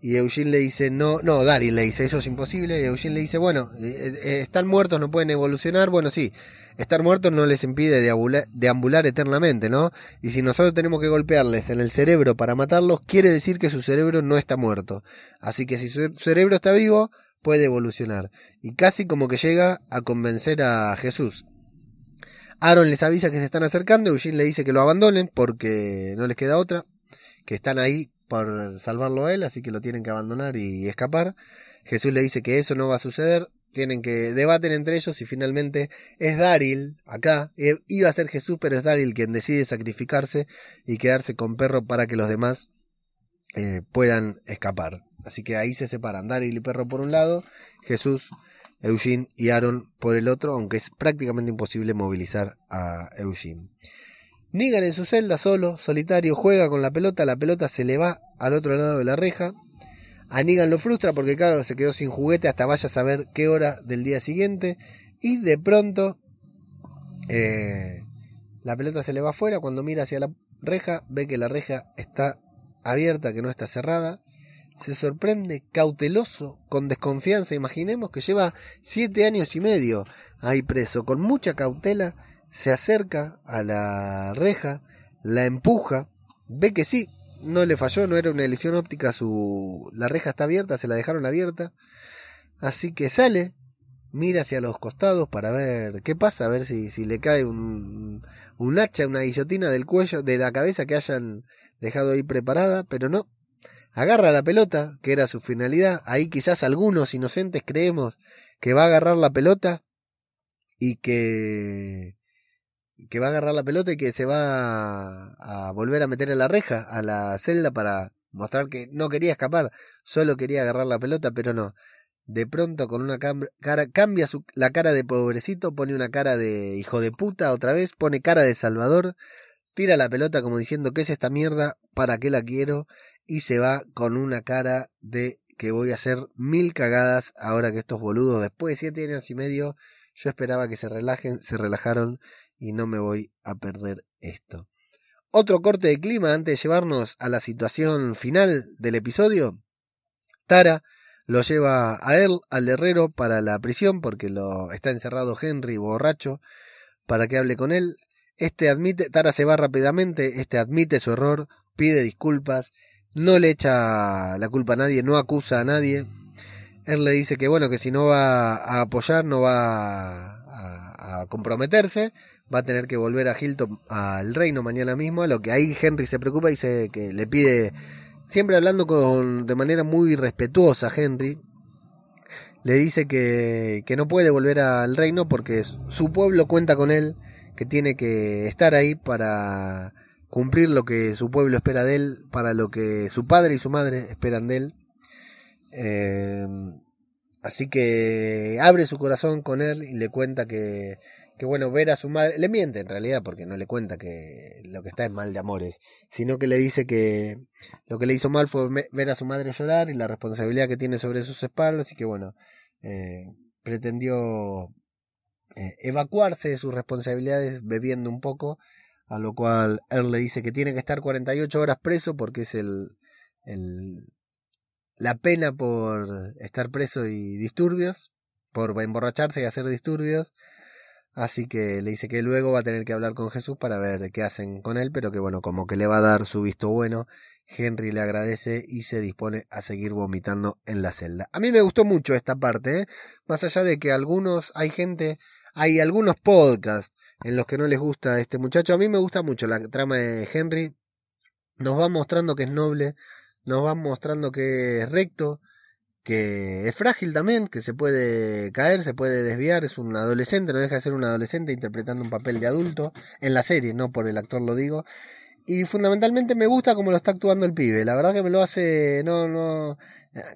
A: Y Eugene le dice, no, no, Daryl le dice, eso es imposible. Y Eugene le dice, bueno, eh, eh, están muertos, no pueden evolucionar. Bueno, sí, estar muertos no les impide deambular, eternamente, ¿no? Y si nosotros tenemos que golpearles en el cerebro para matarlos, quiere decir que su cerebro no está muerto. Así que si su cerebro está vivo, puede evolucionar. Y casi como que llega a convencer a Jesús. Aaron les avisa que se están acercando, Eugene le dice que lo abandonen porque no les queda otra, que están ahí por salvarlo a él, así que lo tienen que abandonar y escapar. Jesús le dice que eso no va a suceder, tienen que debaten entre ellos y finalmente es Daryl acá eh, iba a ser Jesús pero es Daryl quien decide sacrificarse y quedarse con perro para que los demás eh, puedan escapar así que ahí se separan Daryl y perro por un lado Jesús Eugene y Aaron por el otro aunque es prácticamente imposible movilizar a Eugene Negan en su celda solo, solitario, juega con la pelota, la pelota se le va al otro lado de la reja, a Negan lo frustra porque, claro, se quedó sin juguete hasta vaya a saber qué hora del día siguiente. Y de pronto, eh, la pelota se le va afuera. Cuando mira hacia la reja, ve que la reja está abierta, que no está cerrada. Se sorprende, cauteloso, con desconfianza. Imaginemos que lleva siete años y medio ahí preso. Con mucha cautela, se acerca a la reja, la empuja, ve que sí, no le falló, no era una ilusión óptica, su la reja está abierta, se la dejaron abierta. Así que sale, mira hacia los costados para ver qué pasa, a ver si, si le cae un, un hacha, una guillotina del cuello, de la cabeza que hayan dejado ahí preparada, pero no. Agarra la pelota, que era su finalidad. Ahí quizás algunos inocentes creemos que va a agarrar la pelota y que que va a agarrar la pelota y que se va a, volver a meter en la reja, a la celda para mostrar que no quería escapar, solo quería agarrar la pelota, pero no. De pronto con una cara cambia su, la cara de pobrecito, pone una cara de hijo de puta otra vez, pone cara de salvador, tira la pelota como diciendo que es esta mierda, para qué la quiero y se va con una cara de que voy a hacer mil cagadas ahora que estos boludos después de siete años y medio yo esperaba que se relajen, se relajaron y no me voy a perder esto. Otro corte de clima antes de llevarnos a la situación final del episodio. Tara lo lleva a él, al herrero, para la prisión porque lo está encerrado Henry borracho para que hable con él. Este admite, Tara se va rápidamente, este admite su error, pide disculpas, no le echa la culpa a nadie, no acusa a nadie. Él le dice que bueno, que si no va a apoyar, no va a, a comprometerse, va a tener que volver a Hilton al reino mañana mismo, a lo que ahí Henry se preocupa y dice que le pide, siempre hablando con, de manera muy respetuosa Henry, le dice que, que no puede volver al reino porque su pueblo cuenta con él, que tiene que estar ahí para cumplir lo que su pueblo espera de él, para lo que su padre y su madre esperan de él. Eh, así que abre su corazón con él y le cuenta que, que, bueno, ver a su madre, le miente en realidad porque no le cuenta que lo que está es mal de amores, sino que le dice que lo que le hizo mal fue ver a su madre llorar y la responsabilidad que tiene sobre sus espaldas y que bueno, eh, pretendió eh, evacuarse de sus responsabilidades bebiendo un poco, a lo cual él le dice que tiene que estar 48 horas preso porque es el, el la pena por estar preso y disturbios, por emborracharse y hacer disturbios. Así que le dice que luego va a tener que hablar con Jesús para ver qué hacen con él, pero que bueno, como que le va a dar su visto bueno Henry le agradece y se dispone a seguir vomitando en la celda. A mí me gustó mucho esta parte, ¿eh? más allá de que algunos, hay gente, hay algunos podcasts en los que no les gusta este muchacho. A mí me gusta mucho la trama de Henry. Nos va mostrando que es noble, nos va mostrando que es recto, que es frágil también, que se puede caer, se puede desviar, es un adolescente, no deja de ser un adolescente interpretando un papel de adulto en la serie, no por el actor lo digo, y fundamentalmente me gusta cómo lo está actuando el pibe. La verdad que me lo hace. No, no.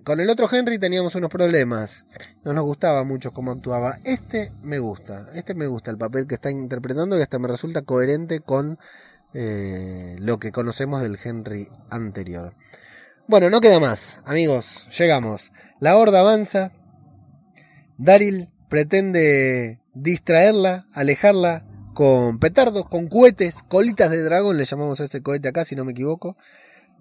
A: Con el otro Henry teníamos unos problemas. No nos gustaba mucho cómo actuaba. Este me gusta. Este me gusta el papel que está interpretando y hasta me resulta coherente con eh, lo que conocemos del Henry anterior. Bueno, no queda más, amigos. Llegamos. La horda avanza. Daryl pretende distraerla, alejarla con petardos, con cohetes, colitas de dragón, le llamamos a ese cohete acá, si no me equivoco.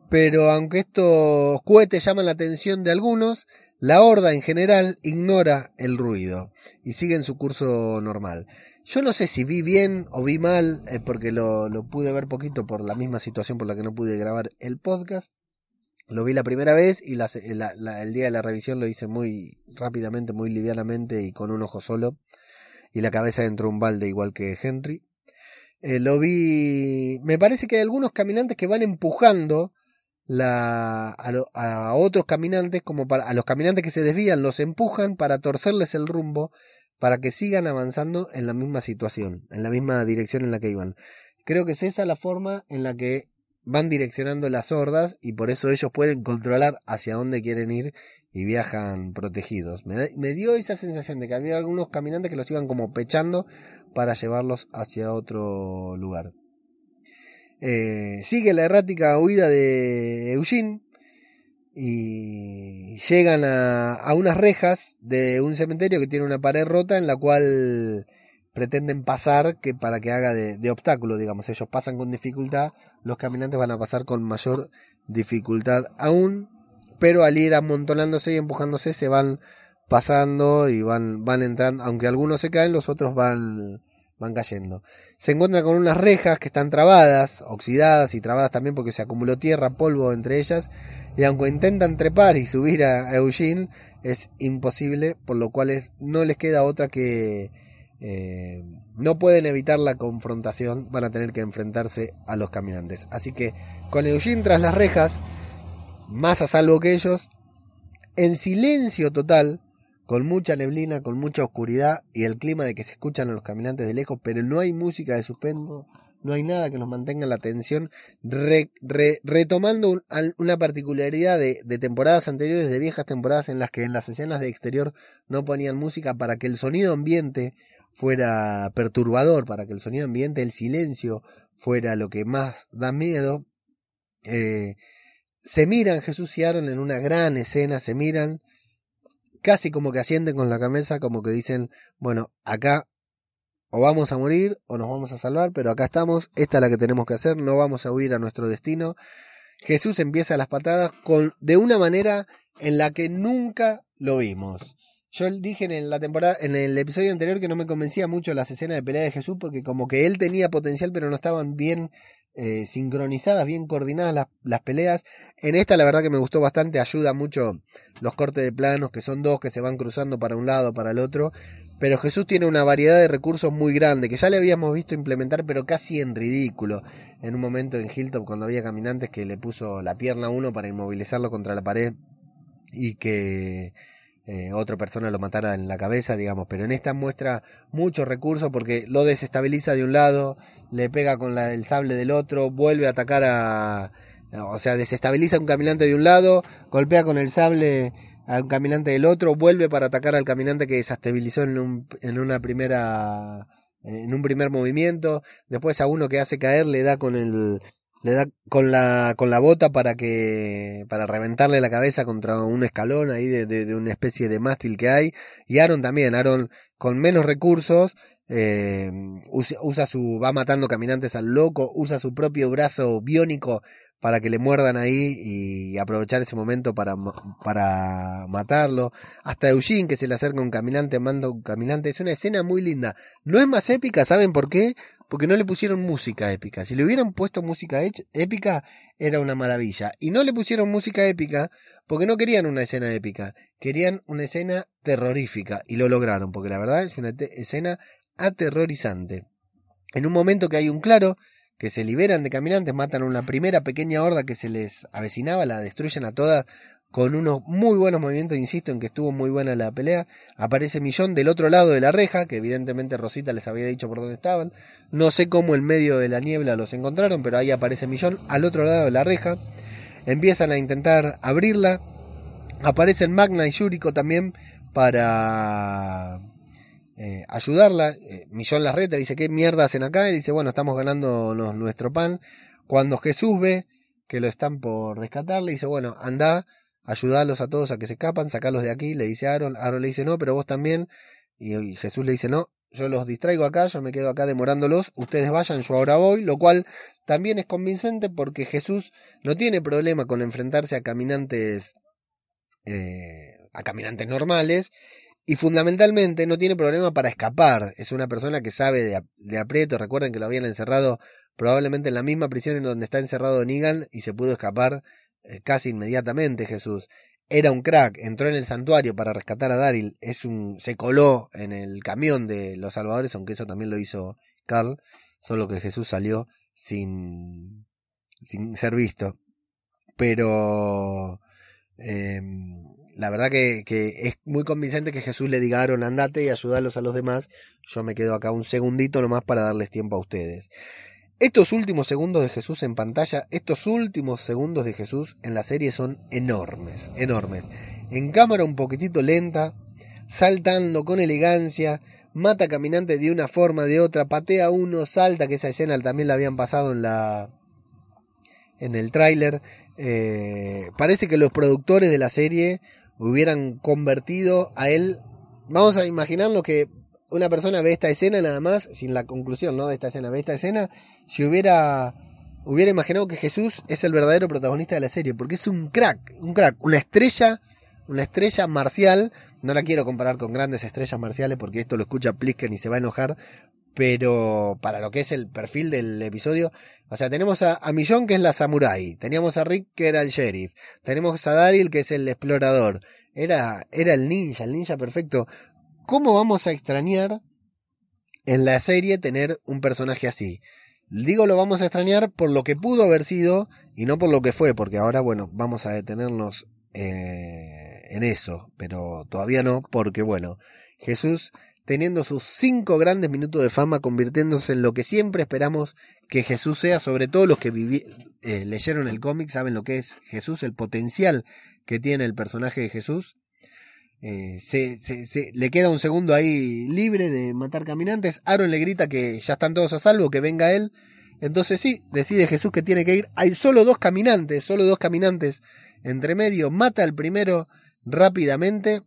A: Pero aunque estos cohetes llaman la atención de algunos, la horda en general ignora el ruido y sigue en su curso normal. Yo no sé si vi bien o vi mal, eh, porque lo, pude ver poquito por la misma situación por la que no pude grabar el podcast. Lo vi la primera vez y el día de la revisión lo hice muy rápidamente, muy livianamente y con un ojo solo y la cabeza dentro de un balde igual que Henry. Eh, lo vi. Me parece que hay algunos caminantes que van empujando la, a, otros caminantes, como para, a los caminantes que se desvían, los empujan para torcerles el rumbo, para que sigan avanzando en la misma situación, en la misma dirección en la que iban. Creo que es esa la forma en la que van direccionando las hordas y por eso ellos pueden controlar hacia dónde quieren ir y viajan protegidos. Me, dio esa sensación de que había algunos caminantes que los iban como pechando para llevarlos hacia otro lugar. Eh, sigue la errática huida de Eugene y llegan a, a, unas rejas de un cementerio que tiene una pared rota en la cual pretenden pasar que para que haga de, de obstáculo, digamos, ellos pasan con dificultad, los caminantes van a pasar con mayor dificultad aún pero al ir amontonándose y empujándose se van pasando y van, van entrando, aunque algunos se caen, los otros van, van cayendo. Se encuentran con unas rejas que están trabadas, oxidadas y trabadas también porque se acumuló tierra, polvo entre ellas, y aunque intentan trepar y subir a Eugene, es imposible, por lo cual no les queda otra que eh, no pueden evitar la confrontación, van a tener que enfrentarse a los caminantes. Así que con Eugene tras las rejas, más a salvo que ellos, en silencio total, con mucha neblina, con mucha oscuridad y el clima de que se escuchan a los caminantes de lejos, pero no hay música de suspenso, no hay nada que nos mantenga la atención, retomando una particularidad de, de, temporadas anteriores, de viejas temporadas en las que en las escenas de exterior no ponían música para que el sonido ambiente fuera perturbador, para que el sonido ambiente, el silencio, fuera lo que más da miedo. Eh, se miran Jesús y en una gran escena, se miran casi como que ascienden con la cabeza, como que dicen, bueno, acá o vamos a morir o nos vamos a salvar, pero acá estamos, esta es la que tenemos que hacer, no vamos a huir a nuestro destino. Jesús empieza las patadas con, de una manera en la que nunca lo vimos. Yo dije en la temporada, en el episodio anterior que no me convencía mucho las escenas de pelea de Jesús porque como que él tenía potencial pero no estaban bien eh, sincronizadas, bien coordinadas las, las, peleas. En esta la verdad que me gustó bastante, ayuda mucho los cortes de planos, que son dos que se van cruzando para un lado, para el otro. Pero Jesús tiene una variedad de recursos muy grande, que ya le habíamos visto implementar, pero casi en ridículo. En un momento en Hilltop, cuando había caminantes, que le puso la pierna a uno para inmovilizarlo contra la pared y que eh, otra persona lo matara en la cabeza, digamos, pero en esta muestra muchos recursos porque lo desestabiliza de un lado, le pega con la, el sable del otro, vuelve a atacar a... O sea, desestabiliza a un caminante de un lado, golpea con el sable a un caminante del otro, vuelve para atacar al caminante que desestabilizó en, un, en una primera en un primer movimiento, después a uno que hace caer le da con el le da con la con la bota para que para reventarle la cabeza contra un escalón ahí de, de, una especie de mástil que hay y Aaron también Aaron con menos recursos eh, usa, su va matando caminantes al loco usa su propio brazo biónico para que le muerdan ahí y aprovechar ese momento para, para matarlo. Hasta Eugene que se le acerca un caminante, manda un caminante. Es una escena muy linda. No es más épica, ¿saben por qué? Porque no le pusieron música épica. Si le hubieran puesto música épica, era una maravilla. Y no le pusieron música épica porque no querían una escena épica, querían una escena terrorífica. Y lo lograron, porque la verdad es una escena aterrorizante. En un momento que hay un claro, que se liberan de caminantes, matan a una primera pequeña horda que se les avecinaba, la destruyen a todas con unos muy buenos movimientos, insisto en que estuvo muy buena la pelea. Aparece Millón del otro lado de la reja, que evidentemente Rosita les había dicho por dónde estaban. No sé cómo en medio de la niebla los encontraron, pero ahí aparece Millón al otro lado de la reja. Empiezan a intentar abrirla. Aparecen Magna y Yuriko también para eh, ayudarla. Eh, Millón la reta, dice, ¿qué mierda hacen acá? Y dice, bueno, estamos ganándonos nuestro pan. Cuando Jesús ve que lo están por rescatarle, dice, bueno, anda ayudarlos a todos a que se escapan, sacarlos de aquí, le dice Aaron, Aaron le dice no, pero vos también, y, Jesús le dice no, yo los distraigo acá, yo me quedo acá demorándolos, ustedes vayan, yo ahora voy, lo cual también es convincente porque Jesús no tiene problema con enfrentarse a caminantes, eh, a caminantes normales, y fundamentalmente no tiene problema para escapar. Es una persona que sabe de, de, aprieto. Recuerden que lo habían encerrado probablemente en la misma prisión en donde está encerrado Negan y se pudo escapar casi inmediatamente Jesús. Era un crack, entró en el santuario para rescatar a Daryl, es un, se coló en el camión de los salvadores, aunque eso también lo hizo Carl, solo que Jesús salió sin, sin ser visto. Pero em, la verdad que, que, es muy convincente que Jesús le diga a Aaron andate y ayudarlos a los demás. Yo me quedo acá un segundito nomás para darles tiempo a ustedes. Estos últimos segundos de Jesús en pantalla, estos últimos segundos de Jesús en la serie son enormes, enormes. En cámara un poquitito lenta, saltando con elegancia, mata caminante de una forma, de otra, patea uno, salta, que esa escena también la habían pasado en la en el tráiler. Eh, parece que los productores de la serie hubieran convertido a él. Vamos a imaginar lo que una persona ve esta escena nada más, sin la conclusión ¿no? de esta escena, ve esta escena, si hubiera, hubiera imaginado que Jesús es el verdadero protagonista de la serie, porque es un crack, un crack, una estrella, una estrella marcial, no la quiero comparar con grandes estrellas marciales porque esto lo escucha Plisken y se va a enojar, pero para lo que es el perfil del episodio, o sea, tenemos a, a Millón que es la samurai, teníamos a Rick que era el sheriff, tenemos a Daryl que es el explorador, era, era el ninja, el ninja perfecto. ¿Cómo vamos a extrañar en la serie tener un personaje así? Digo lo vamos a extrañar por lo que pudo haber sido y no por lo que fue, porque ahora, bueno, vamos a detenernos eh, en eso, pero todavía no, porque, bueno, Jesús teniendo sus cinco grandes minutos de fama, convirtiéndose en lo que siempre esperamos que Jesús sea, sobre todo los que eh, leyeron el cómic, saben lo que es Jesús, el potencial que tiene el personaje de Jesús, eh, se, se, le queda un segundo ahí libre de matar caminantes. Aaron le grita que ya están todos a salvo, que venga él. Entonces sí, decide Jesús que tiene que ir. Hay solo dos caminantes, solo dos caminantes entre medio. Mata al primero rápidamente.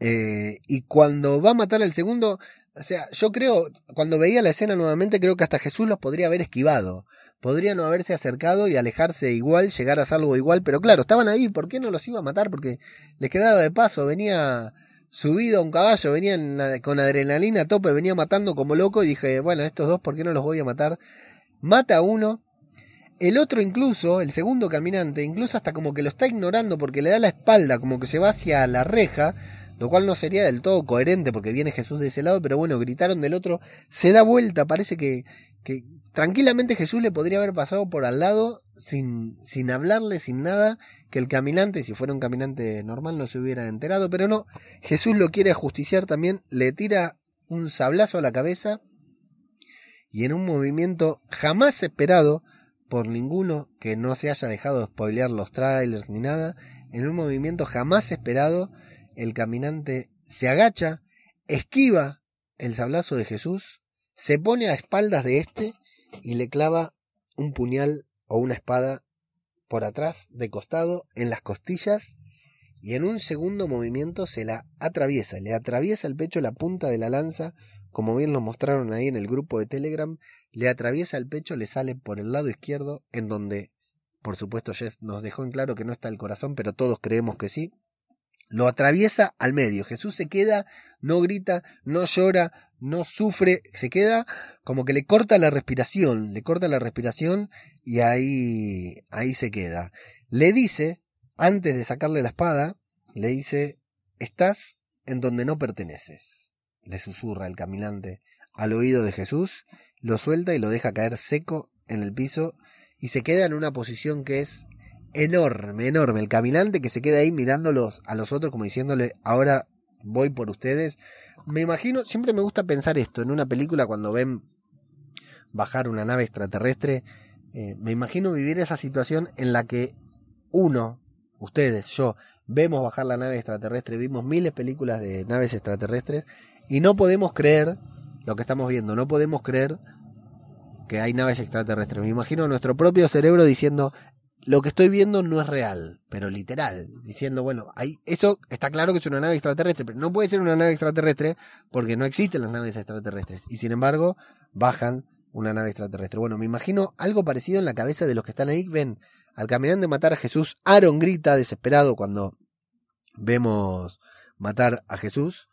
A: Eh, y cuando va a matar al segundo, o sea, yo creo, cuando veía la escena nuevamente, creo que hasta Jesús los podría haber esquivado podría no haberse acercado y alejarse igual, llegar a salvo igual, pero claro, estaban ahí, ¿por qué no los iba a matar? Porque les quedaba de paso, venía subido a un caballo, venían con adrenalina a tope, venía matando como loco y dije, bueno, estos dos, ¿por qué no los voy a matar? Mata a uno, el otro incluso, el segundo caminante, incluso hasta como que lo está ignorando porque le da la espalda, como que se va hacia la reja, lo cual no sería del todo coherente porque viene Jesús de ese lado, pero bueno, gritaron del otro, se da vuelta, parece que, que tranquilamente Jesús le podría haber pasado por al lado sin, sin hablarle, sin nada, que el caminante, si fuera un caminante normal, no se hubiera enterado, pero no, Jesús lo quiere ajusticiar también, le tira un sablazo a la cabeza y en un movimiento jamás esperado por ninguno que no se haya dejado spoilear los trailers ni nada, en un movimiento jamás esperado, el caminante se agacha, esquiva el sablazo de Jesús, se pone a espaldas de éste y le clava un puñal o una espada por atrás, de costado, en las costillas, y en un segundo movimiento se la atraviesa, le atraviesa el pecho la punta de la lanza, como bien lo mostraron ahí en el grupo de Telegram, le atraviesa el pecho, le sale por el lado izquierdo, en donde, por supuesto, Jess nos dejó en claro que no está el corazón, pero todos creemos que sí. Lo atraviesa al medio. Jesús se queda, no grita, no llora, no sufre, se queda como que le corta la respiración, le corta la respiración y ahí, ahí se queda. Le dice, antes de sacarle la espada, le dice, estás en donde no perteneces. Le susurra el caminante al oído de Jesús, lo suelta y lo deja caer seco en el piso y se queda en una posición que es enorme, enorme. El caminante que se queda ahí mirándolos a los otros como diciéndole, ahora voy por ustedes. Me imagino, siempre me gusta pensar esto en una película cuando ven bajar una nave extraterrestre. Eh, me imagino vivir esa situación en la que uno, ustedes, yo, vemos bajar la nave extraterrestre, vimos miles de películas de naves extraterrestres y no podemos creer lo que estamos viendo, no podemos creer que hay naves extraterrestres. Me imagino nuestro propio cerebro diciendo, lo que estoy viendo no es real, pero literal, diciendo, bueno, ahí, eso está claro que es una nave extraterrestre, pero no puede ser una nave extraterrestre porque no existen las naves extraterrestres. Y sin embargo, bajan una nave extraterrestre. Bueno, me imagino algo parecido en la cabeza de los que están ahí. Ven al caminante matar a Jesús. Aaron grita desesperado cuando vemos matar a Jesús,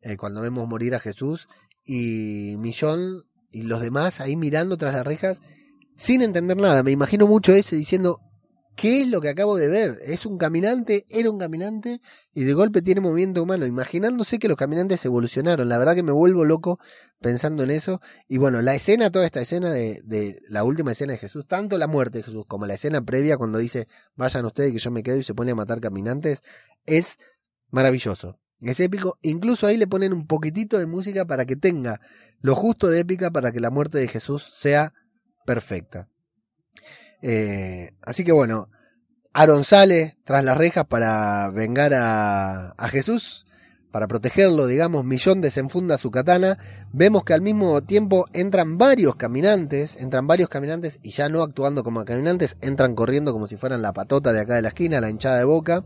A: eh, cuando vemos morir a Jesús. Y Millón y los demás ahí mirando tras las rejas sin entender nada. Me imagino mucho ese diciendo, ¿qué es lo que acabo de ver? Es un caminante, era un caminante y de golpe tiene movimiento humano, imaginándose que los caminantes evolucionaron. La verdad que me vuelvo loco pensando en eso. Y bueno, la escena, toda esta escena de, de la última escena de Jesús, tanto la muerte de Jesús como la escena previa cuando dice, vayan ustedes que yo me quedo y se pone a matar caminantes, es maravilloso. Es épico, incluso ahí le ponen un poquitito de música para que tenga lo justo de épica para que la muerte de Jesús sea perfecta. Eh, así que bueno, Aaron sale tras las rejas para vengar a, a Jesús, para protegerlo, digamos, Millón desenfunda su katana. Vemos que al mismo tiempo entran varios caminantes, entran varios caminantes y ya no actuando como caminantes, entran corriendo como si fueran la patota de acá de la esquina, la hinchada de boca.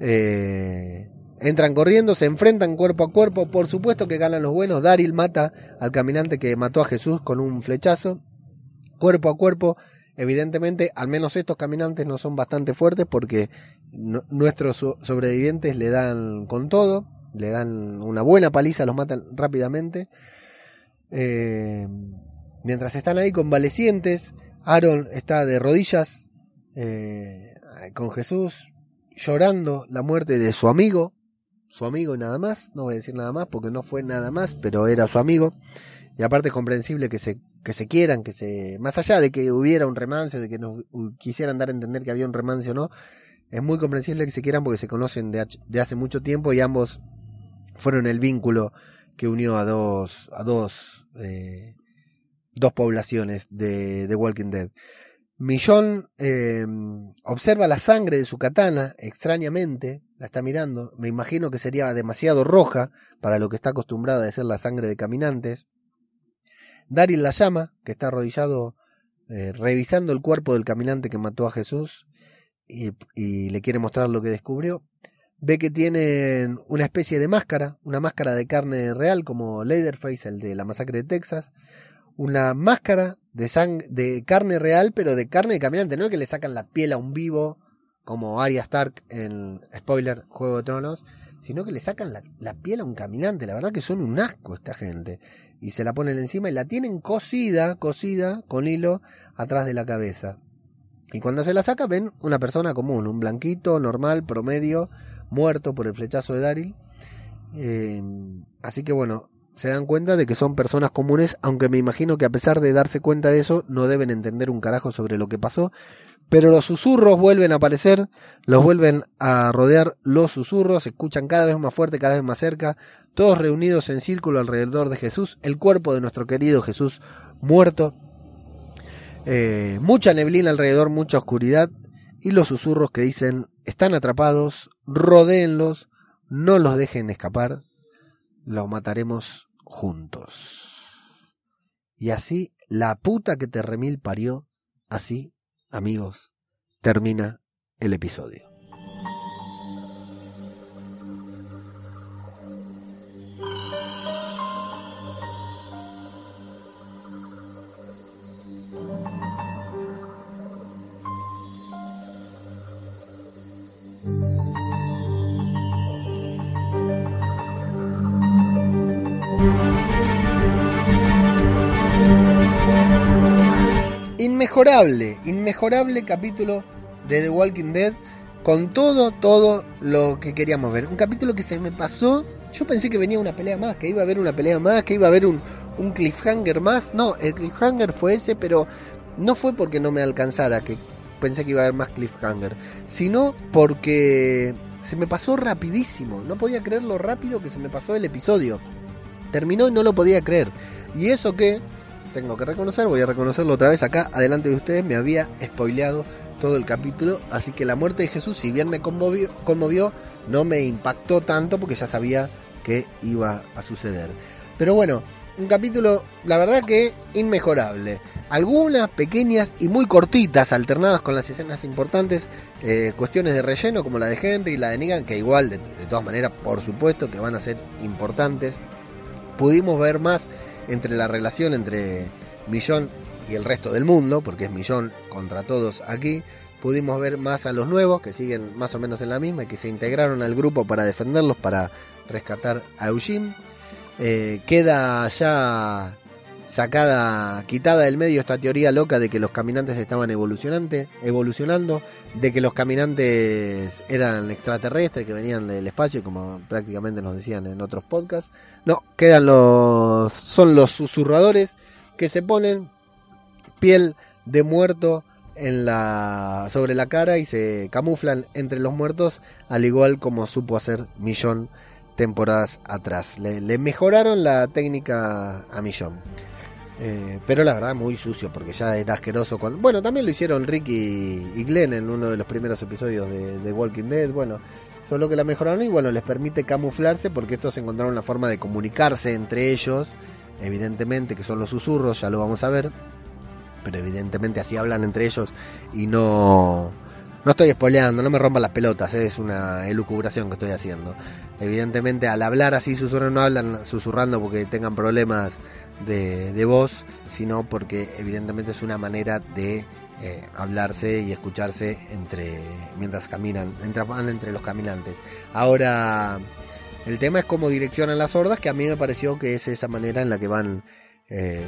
A: Eh, entran corriendo, se enfrentan cuerpo a cuerpo. Por supuesto que ganan los buenos. Daryl mata al caminante que mató a Jesús con un flechazo cuerpo a cuerpo. Evidentemente, al menos estos caminantes no son bastante fuertes porque nuestros sobrevivientes le dan con todo, le dan una buena paliza, los matan rápidamente. Eh, mientras están ahí convalecientes, Aaron está de rodillas eh, con Jesús, llorando la muerte de su amigo, su amigo y nada más, no voy a decir nada más porque no fue nada más, pero era su amigo. Y aparte es comprensible que se que se quieran, que se, más allá de que hubiera un remance, de que nos quisieran dar a entender que había un remance o no, es muy comprensible que se quieran porque se conocen de, de hace mucho tiempo y ambos fueron el vínculo que unió a dos, a dos, eh, dos poblaciones de, de Walking Dead. Millón eh, observa la sangre de su katana extrañamente, la está mirando, me imagino que sería demasiado roja para lo que está acostumbrada a ser la sangre de caminantes. Daryl la llama, que está arrodillado eh, revisando el cuerpo del caminante que mató a Jesús y, le quiere mostrar lo que descubrió. Ve que tienen una especie de máscara, una máscara de carne real como Leatherface, el de la masacre de Texas, una máscara de, de carne real, pero de carne de caminante, no es que le sacan la piel a un vivo como Arya Stark en spoiler Juego de Tronos, sino que le sacan la, piel a un caminante. La verdad que son un asco esta gente y se la ponen encima y la tienen cosida, cosida con hilo atrás de la cabeza. Y cuando se la saca ven una persona común, un blanquito, normal, promedio, muerto por el flechazo de Daryl. Eh, así que bueno, se dan cuenta de que son personas comunes, aunque me imagino que a pesar de darse cuenta de eso, no deben entender un carajo sobre lo que pasó. Pero los susurros vuelven a aparecer, los vuelven a rodear los susurros, se escuchan cada vez más fuerte, cada vez más cerca, todos reunidos en círculo alrededor de Jesús, el cuerpo de nuestro querido Jesús muerto, eh, mucha neblina alrededor, mucha oscuridad, y los susurros que dicen, están atrapados, rodéenlos, no los dejen escapar, los mataremos juntos. Y así, la puta que te remil parió, así, amigos, termina el episodio. Inmejorable, inmejorable capítulo de The Walking Dead con todo, todo lo que queríamos ver. Un capítulo que se me pasó. Yo pensé que venía una pelea más, que iba a haber una pelea más, que iba a haber un, cliffhanger más. No, el cliffhanger fue ese, pero no fue porque no me alcanzara, que pensé que iba a haber más cliffhanger, sino porque se me pasó rapidísimo. No podía creer lo rápido que se me pasó el episodio. Terminó y no lo podía creer. Y eso que, tengo que reconocer, voy a reconocerlo otra vez acá, adelante de ustedes, me había spoileado todo el capítulo, así que la muerte de Jesús, si bien me conmovió, no me impactó tanto porque ya sabía que iba a suceder. Pero bueno, un capítulo, la verdad que inmejorable. Algunas pequeñas y muy cortitas, alternadas con las escenas importantes, eh, cuestiones de relleno como la de Henry y la de Negan, que igual, de todas maneras, por supuesto, que van a ser importantes. Pudimos ver más entre la relación entre Millón y el resto del mundo, porque es Millón contra todos aquí. Pudimos ver más a los nuevos, que siguen más o menos en la misma, y que se integraron al grupo para defenderlos, para rescatar a Eugene. Eh, queda ya sacada, quitada del medio esta teoría loca de que los caminantes estaban evolucionando, de que los caminantes eran extraterrestres que venían del espacio, como prácticamente nos decían en otros podcasts. No, quedan los, son los susurradores que se ponen piel de muerto en la sobre la cara y se camuflan entre los muertos, al igual como supo hacer Millón temporadas atrás. Le, le mejoraron la técnica a Millón. Eh, pero la verdad muy sucio porque ya era asqueroso. Bueno, también lo hicieron Ricky y Glenn en uno de los primeros episodios de, Walking Dead. Bueno, solo que la mejoraron y bueno, les permite camuflarse porque estos encontraron la forma de comunicarse entre ellos. Evidentemente que son los susurros, ya lo vamos a ver. Pero evidentemente así hablan entre ellos y no... No estoy spoileando, no me rompan las pelotas, ¿eh? es una elucubración que estoy haciendo. Evidentemente al hablar así susurrando no hablan susurrando porque tengan problemas de, voz, sino porque evidentemente es una manera de eh, hablarse y escucharse entre mientras caminan, entre, entre los caminantes. Ahora, el tema es cómo direccionan las hordas, que a mí me pareció que es esa manera en la que van eh,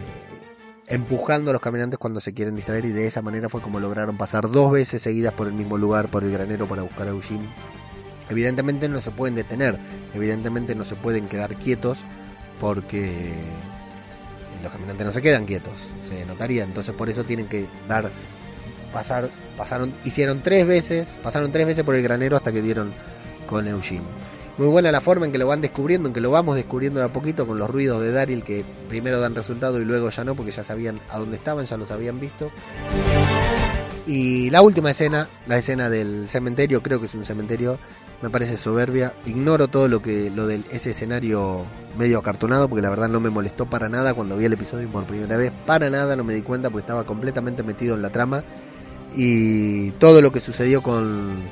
A: empujando a los caminantes cuando se quieren distraer y de esa manera fue como lograron pasar dos veces seguidas por el mismo lugar, por el granero para buscar a Eugene. Evidentemente no se pueden detener, evidentemente no se pueden quedar quietos porque los caminantes no se quedan quietos, se notaría, entonces por eso tienen que dar pasar pasaron hicieron tres veces, pasaron tres veces por el granero hasta que dieron con Eugene. Muy buena la forma en que lo van descubriendo, en que lo vamos descubriendo de a poquito con los ruidos de Daryl que primero dan resultado y luego ya no, porque ya sabían a dónde estaban, ya los habían visto. Y la última escena, la escena del cementerio, creo que es un cementerio, me parece soberbia. Ignoro todo lo que lo del ese escenario medio acartonado porque la verdad no me molestó para nada cuando vi el episodio por primera vez, para nada no me di cuenta porque estaba completamente metido en la trama y todo lo que sucedió con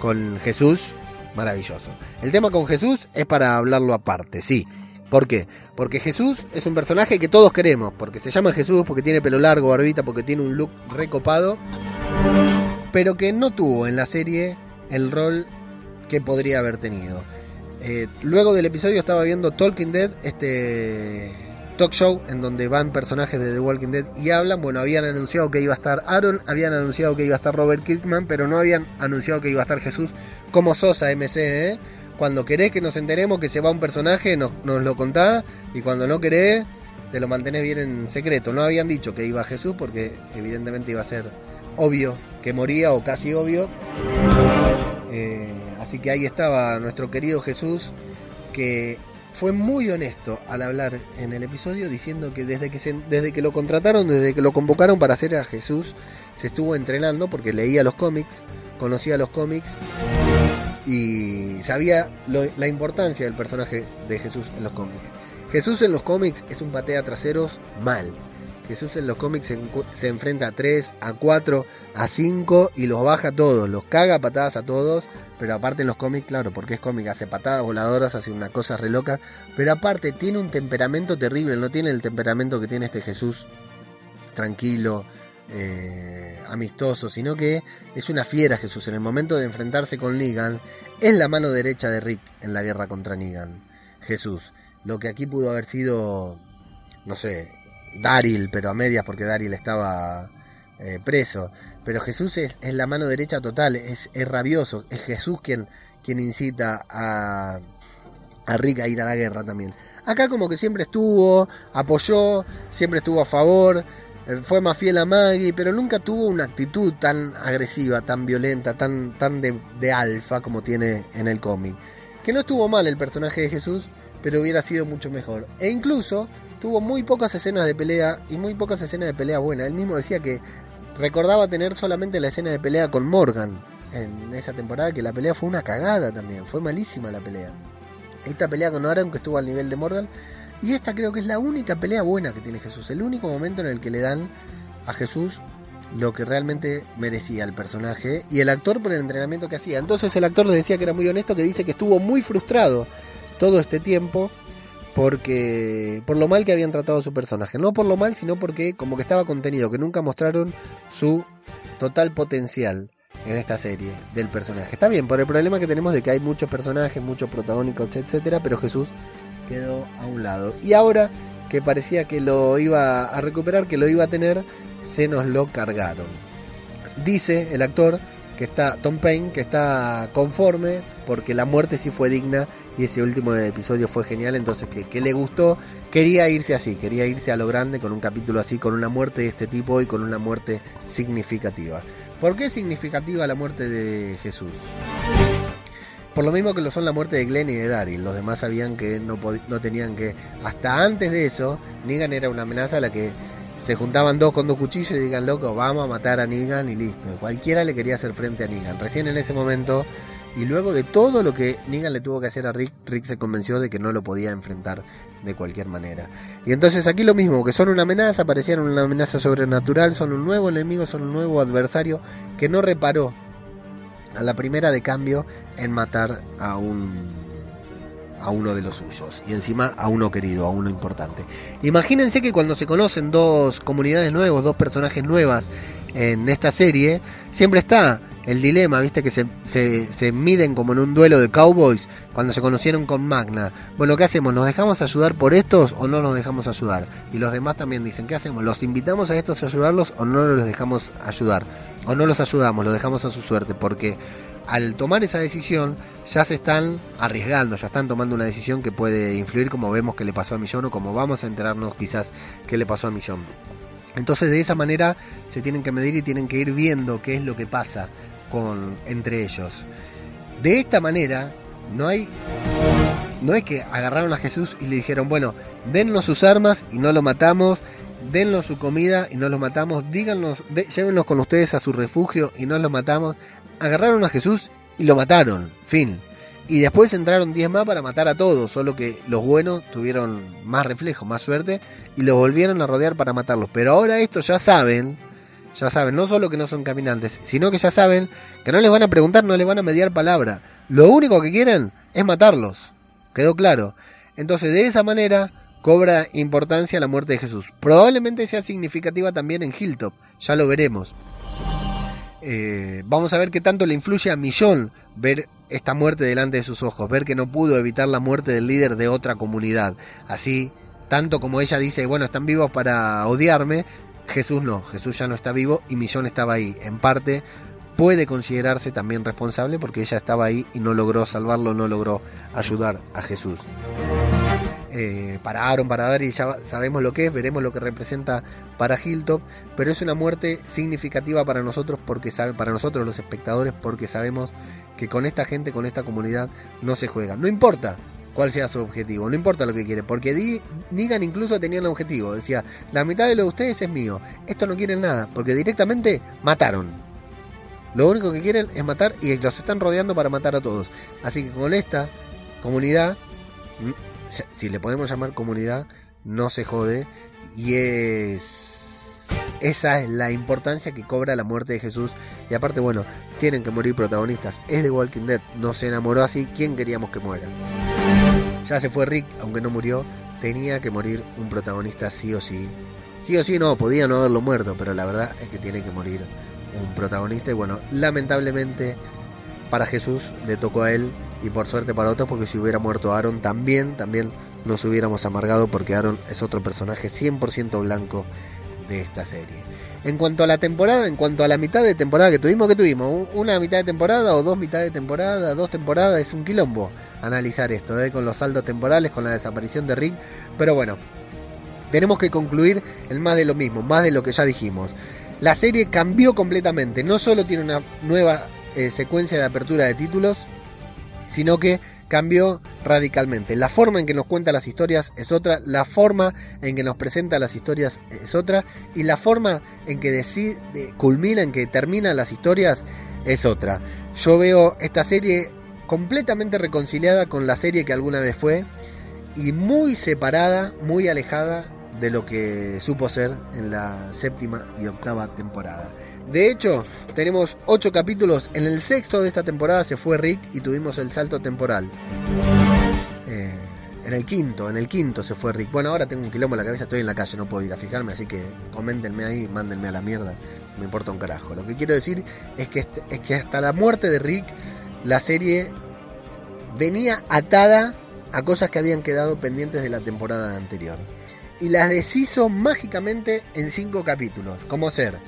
A: con Jesús, maravilloso. El tema con Jesús es para hablarlo aparte, sí. ¿Por qué? Porque Jesús es un personaje que todos queremos, porque se llama Jesús, porque tiene pelo largo, barbita, porque tiene un look recopado, pero que no tuvo en la serie el rol que podría haber tenido. Eh, luego del episodio estaba viendo Talking Dead, este talk show en donde van personajes de The Walking Dead y hablan. Bueno, habían anunciado que iba a estar Aaron, habían anunciado que iba a estar Robert Kirkman, pero no habían anunciado que iba a estar Jesús como Sosa MC, ¿eh? cuando querés que nos enteremos que se va un personaje, nos, lo contás, y cuando no querés, te lo mantenés bien en secreto. No habían dicho que iba Jesús porque evidentemente iba a ser obvio que moría o casi obvio. Eh, así que ahí estaba nuestro querido Jesús que fue muy honesto al hablar en el episodio diciendo que desde que, desde que lo contrataron, desde que lo convocaron para hacer a Jesús, se estuvo entrenando porque leía los cómics, conocía los cómics y sabía la importancia del personaje de Jesús en los cómics. Jesús en los cómics es un patea traseros mal. Jesús en los cómics se, se, enfrenta a 3, a 4, a 5 y los baja a todos, los caga a patadas a todos, pero aparte en los cómics, claro, porque es cómic, hace patadas voladoras, hace una cosa re loca, pero aparte tiene un temperamento terrible, no tiene el temperamento que tiene este Jesús tranquilo, eh, amistoso, sino que es una fiera Jesús. En el momento de enfrentarse con Negan, es la mano derecha de Rick en la guerra contra Negan. Jesús. Lo que aquí pudo haber sido, no sé, Daryl, pero a medias porque Daryl estaba eh, preso. Pero Jesús es, es, la mano derecha total, es, es, rabioso. Es Jesús quien, quien incita a, a Rick a ir a la guerra también. Acá como que siempre estuvo, apoyó, siempre estuvo a favor, eh, fue más fiel a Maggie, pero nunca tuvo una actitud tan agresiva, tan violenta, tan, tan de, de alfa como tiene en el cómic. Que no estuvo mal el personaje de Jesús, pero hubiera sido mucho mejor. E incluso tuvo muy pocas escenas de pelea y muy pocas escenas de pelea buenas. Él mismo decía que recordaba tener solamente la escena de pelea con Morgan en esa temporada, que la pelea fue una cagada también, fue malísima la pelea. Esta pelea con Aaron que estuvo al nivel de Morgan, y esta creo que es la única pelea buena que tiene Jesús, el único momento en el que le dan a Jesús lo que realmente merecía el personaje y el actor por el entrenamiento que hacía. Entonces el actor le decía que era muy honesto, que dice que estuvo muy frustrado todo este tiempo porque por lo mal que habían tratado a su personaje, no por lo mal, sino porque como que estaba contenido, que nunca mostraron su total potencial en esta serie del personaje. Está bien, por el problema que tenemos de que hay muchos personajes, muchos protagónicos, etcétera, pero Jesús quedó a un lado. Y ahora que parecía que lo iba a recuperar, que lo iba a tener, se nos lo cargaron. Dice el actor que está Tom Payne que está conforme porque la muerte sí fue digna y ese último episodio fue genial, entonces que, le gustó, quería irse así, quería irse a lo grande con un capítulo así, con una muerte de este tipo y con una muerte significativa. ¿Por qué significativa la muerte de Jesús? Por lo mismo que lo son la muerte de Glenn y de Daryl, los demás sabían que no, no tenían que... Hasta antes de eso, Negan era una amenaza a la que se juntaban dos con dos cuchillos y digan, loco, vamos a matar a Negan y listo. Cualquiera le quería hacer frente a Negan. Recién en ese momento, y luego de todo lo que Negan le tuvo que hacer a Rick, Rick se convenció de que no lo podía enfrentar de cualquier manera. Y entonces aquí lo mismo, que son una amenaza, parecieron una amenaza sobrenatural, son un nuevo enemigo, son un nuevo adversario que no reparó a la primera de cambio en matar a un a uno de los suyos y encima a uno querido, a uno importante. Imagínense que cuando se conocen dos comunidades nuevas, dos personajes nuevas en esta serie, siempre está el dilema, viste, que se, se, se, miden como en un duelo de cowboys cuando se conocieron con Magna. Bueno, ¿qué hacemos? ¿Nos dejamos ayudar por estos o no nos dejamos ayudar? Y los demás también dicen, ¿qué hacemos? ¿Los invitamos a estos a ayudarlos o no los dejamos ayudar? O no los ayudamos, los dejamos a su suerte, porque al tomar esa decisión ya se están arriesgando, ya están tomando una decisión que puede influir como vemos que le pasó a Millón o como vamos a enterarnos quizás que le pasó a Millón. Entonces de esa manera se tienen que medir y tienen que ir viendo qué es lo que pasa con entre ellos. De esta manera no hay no es que agarraron a Jesús y le dijeron, bueno, dennos sus armas y no lo matamos, dennos su comida y no lo matamos, díganos, de, llévenos con ustedes a su refugio y no lo matamos agarraron a Jesús y lo mataron, fin. Y después entraron 10 más para matar a todos, solo que los buenos tuvieron más reflejo, más suerte, y los volvieron a rodear para matarlos. Pero ahora estos ya saben, ya saben, no solo que no son caminantes, sino que ya saben que no les van a preguntar, no les van a mediar palabra. Lo único que quieren es matarlos. ¿Quedó claro? Entonces de esa manera cobra importancia la muerte de Jesús. Probablemente sea significativa también en Hilltop, ya lo veremos. Eh, vamos a ver qué tanto le influye a Millón ver esta muerte delante de sus ojos, ver que no pudo evitar la muerte del líder de otra comunidad. Así, tanto como ella dice, bueno, están vivos para odiarme, Jesús no, Jesús ya no está vivo y Millón estaba ahí, en parte puede considerarse también responsable porque ella estaba ahí y no logró salvarlo, no logró ayudar a Jesús. Eh, para Aaron, para Dari, ya sabemos lo que es, veremos lo que representa para Hilltop, pero es una muerte significativa para nosotros, porque sabe, para nosotros los espectadores, porque sabemos que con esta gente, con esta comunidad, no se juega. No importa cuál sea su objetivo, no importa lo que quiere, porque Negan incluso tenía un objetivo, decía, la mitad de lo de ustedes es mío, esto no quieren nada, porque directamente mataron. Lo único que quieren es matar y los están rodeando para matar a todos. Así que con esta comunidad si le podemos llamar comunidad, no se jode y es esa es la importancia que cobra la muerte de Jesús y aparte bueno, tienen que morir protagonistas. Es de Walking Dead, no se enamoró así, ¿quién queríamos que muera? Ya se fue Rick, aunque no murió, tenía que morir un protagonista sí o sí. Sí o sí no, podía no haberlo muerto, pero la verdad es que tiene que morir un protagonista y bueno, lamentablemente para Jesús le tocó a él y por suerte para otros porque si hubiera muerto Aaron también, también nos hubiéramos amargado porque Aaron es otro personaje 100% blanco de esta serie. En cuanto a la temporada, en cuanto a la mitad de temporada que tuvimos, que tuvimos? ¿Una mitad de temporada o dos mitad de temporada? ¿Dos temporadas? Es un quilombo analizar esto, ¿eh? con los saldos temporales, con la desaparición de Rick. Pero bueno, tenemos que concluir en más de lo mismo, más de lo que ya dijimos. La serie cambió completamente, no solo tiene una nueva eh, secuencia de apertura de títulos, sino que cambió radicalmente. La forma en que nos cuenta las historias es otra, la forma en que nos presenta las historias es otra, y la forma en que decide, culmina, en que terminan las historias es otra. Yo veo esta serie completamente reconciliada con la serie que alguna vez fue y muy separada, muy alejada de lo que supo ser en la séptima y octava temporada. De hecho, tenemos ocho capítulos. En el sexto de esta temporada se fue Rick y tuvimos el salto temporal. Eh, en el quinto, en el quinto se fue Rick. Bueno, ahora tengo un quilombo en la cabeza, estoy en la calle, no puedo ir a fijarme, así que coméntenme ahí, mándenme a la mierda. Me importa un carajo. Lo que quiero decir es que, es que hasta la muerte de Rick, la serie venía atada a cosas que habían quedado pendientes de la temporada anterior. Y las deshizo mágicamente en cinco capítulos, como ser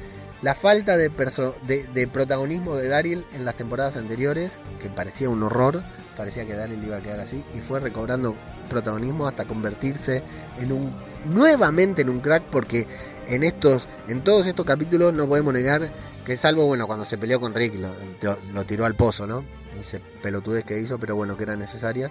A: la falta de, de, protagonismo de Daryl en las temporadas anteriores, que parecía un horror, parecía que Daryl iba a quedar así, y fue recobrando protagonismo hasta convertirse en un nuevamente en un crack, porque en estos, en todos estos capítulos no podemos negar que salvo bueno cuando se peleó con Rick lo, tiró al pozo, ¿no? Ese pelotudez que hizo, pero bueno que era necesaria.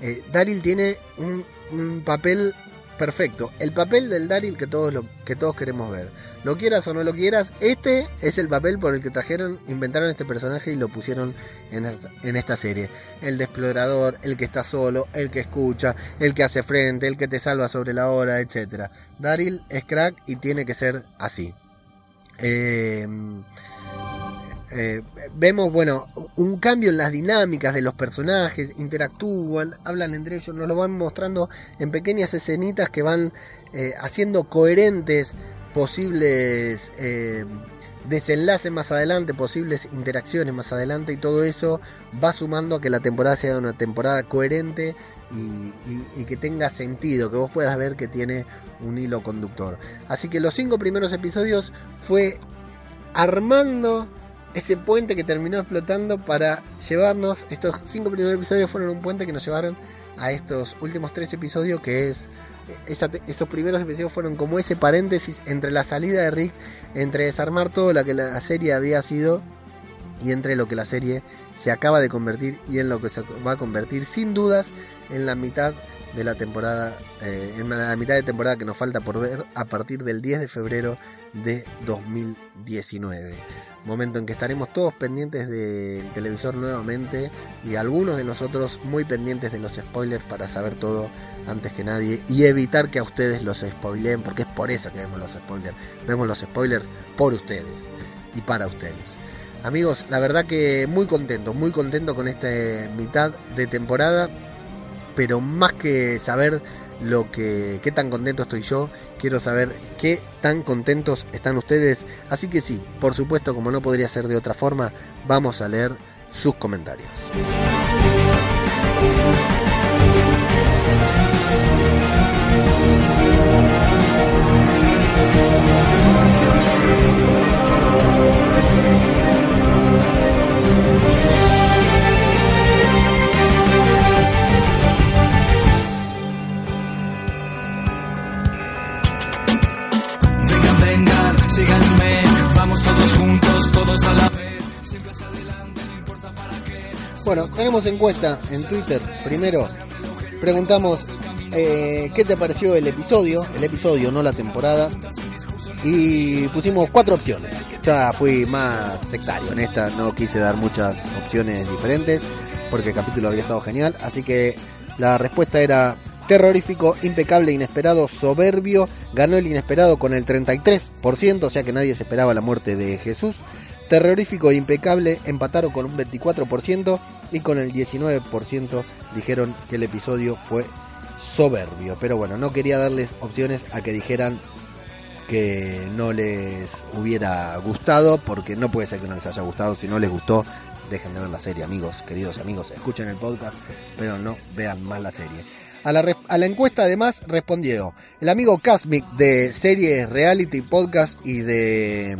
A: Eh, Daryl tiene un, un papel perfecto. El papel del Daryl que todos, lo, que todos queremos ver. Lo quieras o no lo quieras, este es el papel por el que trajeron, inventaron este personaje y lo pusieron en esta, en esta serie. El de explorador, el que está solo, el que escucha, el que hace frente, el que te salva sobre la hora, etc. Daryl es crack y tiene que ser así. Eh, eh, vemos, bueno, un cambio en las dinámicas de los personajes, interactúan, hablan entre ellos, nos lo van mostrando en pequeñas escenitas que van eh, haciendo coherentes posibles eh, desenlaces más adelante, posibles interacciones más adelante y todo eso va sumando a que la temporada sea una temporada coherente y, y, que tenga sentido, que vos puedas ver que tiene un hilo conductor. Así que los cinco primeros episodios fue armando ese puente que terminó explotando para llevarnos, estos cinco primeros episodios fueron un puente que nos llevaron a estos últimos tres episodios que es, esos primeros episodios fueron como ese paréntesis entre la salida de Rick, entre desarmar todo lo que la serie había sido y entre lo que la serie se acaba de convertir y en lo que se va a convertir sin dudas en la mitad de la temporada, eh, en la mitad de temporada que nos falta por ver a partir del 10 de febrero de 2019 momento en que estaremos todos pendientes del televisor nuevamente y algunos de nosotros muy pendientes de los spoilers para saber todo antes que nadie y evitar que a ustedes los spoileen porque es por eso que vemos los spoilers. Vemos los spoilers por ustedes y para ustedes. Amigos, la verdad que muy contento, muy contento con esta mitad de temporada, pero más que saber lo que qué tan contento estoy yo, quiero saber qué tan contentos están ustedes. Así que sí, por supuesto, como no podría ser de otra forma, vamos a leer sus comentarios. Bueno, tenemos encuesta en Twitter. Primero, preguntamos eh, qué te pareció el episodio, el episodio, no la temporada. Y pusimos cuatro opciones. Ya fui más sectario en esta, no quise dar muchas opciones diferentes porque el capítulo había estado genial. Así que la respuesta era terrorífico, impecable, inesperado, soberbio. Ganó el inesperado con el 33%, o sea que nadie se esperaba la muerte de Jesús. Terrorífico e impecable empataron con un 24% y con el 19% dijeron que el episodio fue soberbio. Pero bueno, no quería darles opciones a que dijeran que no les hubiera gustado, porque no puede ser que no les haya gustado. Si no les gustó, dejen de ver la serie, amigos, queridos amigos. Escuchen el podcast, pero no vean más la serie. A la, a la encuesta además respondió el amigo Casmic de series reality, podcast y de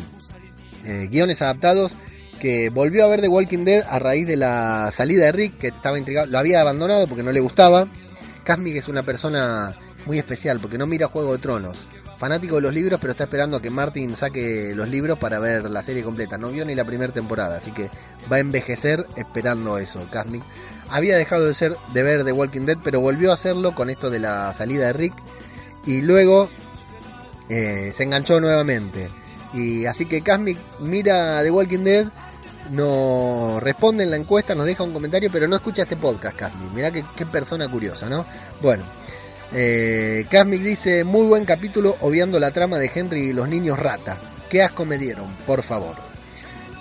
A: eh, guiones adaptados que volvió a ver The Walking Dead a raíz de la salida de Rick, que estaba intrigado, lo había abandonado porque no le gustaba. Casmic es una persona muy especial porque no mira Juego de Tronos. Fanático de los libros, pero está esperando a que Martin saque los libros para ver la serie completa. No vio ni la primera temporada, así que va a envejecer esperando eso, Casmic. Había dejado de ser de ver The Walking Dead, pero volvió a hacerlo con esto de la salida de Rick. Y luego eh, se enganchó nuevamente. Y así que Casmic mira The Walking Dead, no responde en la encuesta, nos deja un comentario, pero no escucha este podcast, Casmic. Mirá qué, persona curiosa, ¿no? Bueno, eh, dice, muy buen capítulo obviando la trama de Henry y los niños rata. Qué asco me dieron, por favor.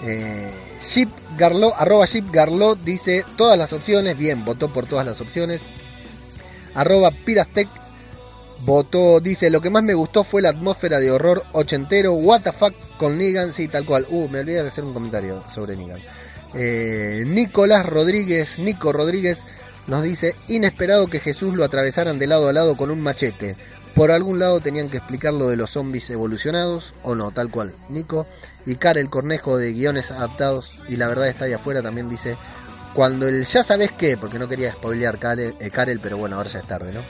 A: Eh, Ship Garlo, arroba Ship Garlo dice todas las opciones, bien, votó por todas las opciones. Arroba Pirastec votó, dice, lo que más me gustó fue la atmósfera de horror ochentero, what the fuck con Negan, sí, tal cual. Uh, me olvidé de hacer un comentario sobre Negan. Eh, Nicolás Rodríguez, Nico Rodríguez nos dice, inesperado que Jesús lo atravesaran de lado a lado con un machete. Por algún lado tenían que explicar lo de los zombies evolucionados, o no, tal cual. Nico y Karel Cornejo de guiones adaptados, y la verdad está ahí afuera, también dice, cuando el ya sabes qué, porque no quería spoilear Karel, eh, Karel, pero bueno, ahora ya es tarde, ¿no?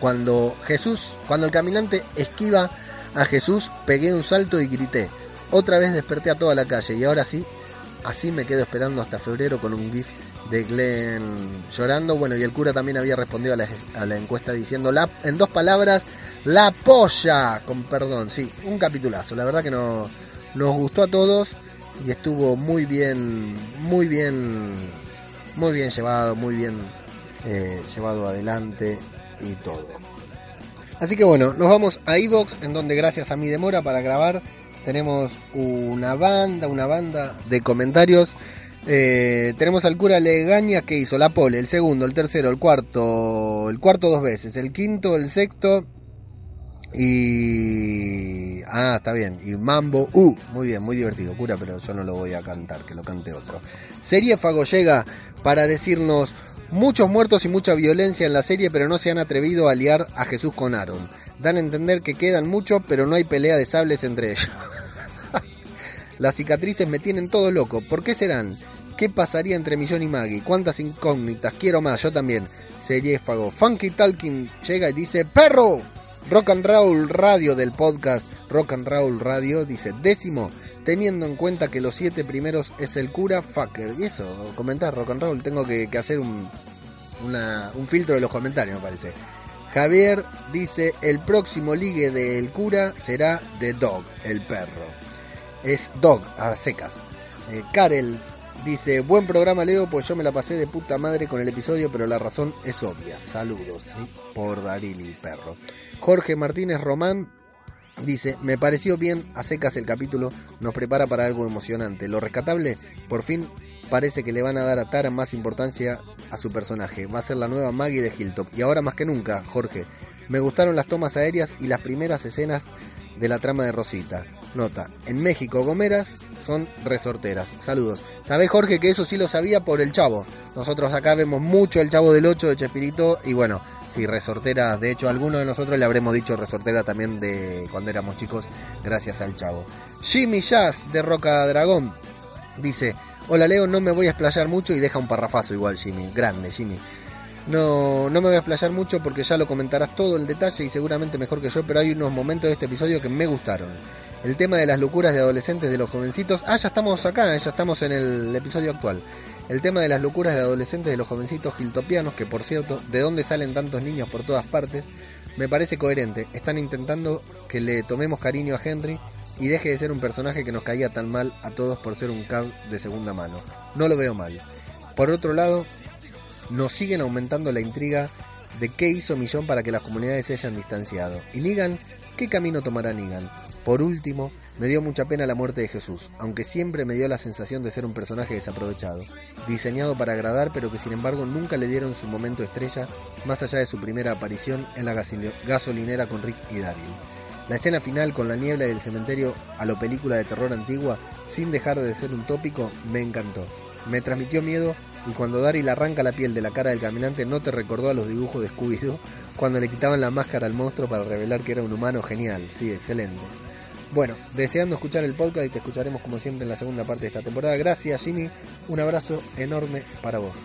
A: Cuando Jesús, cuando el caminante esquiva a Jesús, pegué un salto y grité. Otra vez desperté a toda la calle y ahora sí, así me quedo esperando hasta febrero con un GIF de Glenn llorando. Bueno, y el cura también había respondido a la, encuesta diciendo la, en dos palabras, la polla, con perdón, sí, un capitulazo. La verdad que no, nos gustó a todos y estuvo muy bien, muy bien, muy bien llevado, muy bien eh, llevado adelante y todo. Así que bueno, nos vamos a Evox, en donde gracias a mi demora para grabar tenemos una banda, una banda de comentarios. Eh, tenemos al cura Legaña que hizo la pole, el segundo, el tercero, el cuarto, el cuarto dos veces, el quinto, el sexto y... Ah, está bien. Y Mambo Uh, muy bien, muy divertido, cura, pero yo no lo voy a cantar, que lo cante otro. Seriéfago llega para decirnos muchos muertos y mucha violencia en la serie, pero no se han atrevido a liar a Jesús con Aaron. Dan a entender que quedan muchos, pero no hay pelea de sables entre ellos. Las cicatrices me tienen todo loco. ¿Por qué serán? ¿Qué pasaría entre Millón y Maggie? ¿Cuántas incógnitas? Quiero más, yo también. Seriéfago. Funky Talking llega y dice, ¡Perro! Rock and Roll Radio del podcast Rock and Roll Radio dice décimo, teniendo en cuenta que los siete primeros es el cura fucker. Y eso, comentar Rock and Roll, tengo que, hacer un, una, un filtro de los comentarios, me parece. Javier dice el próximo ligue del cura será The Dog, el perro. Es Dog, a secas. Eh, Karel dice, buen programa Leo, pues yo me la pasé de puta madre con el episodio, pero la razón es obvia. Saludos, por Darili, perro. Jorge Martínez Román dice, me pareció bien a secas el capítulo, nos prepara para algo emocionante. Lo rescatable, por fin parece que le van a dar a Tara más importancia a su personaje. Va a ser la nueva Maggie de Hilltop. Y ahora más que nunca, Jorge, me gustaron las tomas aéreas y las primeras escenas de la trama de Rosita. Nota, en México gomeras son resorteras. Saludos. ¿Sabés Jorge que eso sí lo sabía por el chavo? Nosotros acá vemos mucho el chavo del 8 de Chespirito y bueno, sí, resortera. De hecho, alguno de nosotros le habremos dicho resortera también de cuando éramos chicos, gracias al chavo. Jimmy Jazz de Roca Dragón dice: Hola Leo, no me voy a explayar mucho y deja un parrafazo igual, Jimmy. Grande, Jimmy. No, no me voy a explayar mucho porque ya lo comentarás todo el detalle y seguramente mejor que yo, pero hay unos momentos de este episodio que me gustaron. El tema de las locuras de adolescentes de los jovencitos. Ah, ya estamos acá, ya estamos en el episodio actual. El tema de las locuras de adolescentes de los jovencitos giltopianos, que por cierto, ¿de dónde salen tantos niños por todas partes? Me parece coherente. Están intentando que le tomemos cariño a Henry y deje de ser un personaje que nos caía tan mal a todos por ser un card de segunda mano. No lo veo mal. Por otro lado, nos siguen aumentando la intriga de qué hizo Millón para que las comunidades se hayan distanciado. ¿Y Negan? ¿Qué camino tomará Negan? Por último, me dio mucha pena la muerte de Jesús, aunque siempre me dio la sensación de ser un personaje desaprovechado, diseñado para agradar pero que sin embargo nunca le dieron su momento estrella más allá de su primera aparición en la gasolinera con Rick y Daryl. La escena final con la niebla del cementerio a lo película de terror antigua, sin dejar de ser un tópico, me encantó. Me transmitió miedo y cuando Daryl arranca la piel de la cara del caminante no te recordó a los dibujos de Scooby-Doo cuando le quitaban la máscara al monstruo para revelar que era un humano genial. Sí, excelente. Bueno, deseando escuchar el podcast y te escucharemos como siempre en la segunda parte de esta temporada. Gracias Jimmy, un abrazo enorme para vos.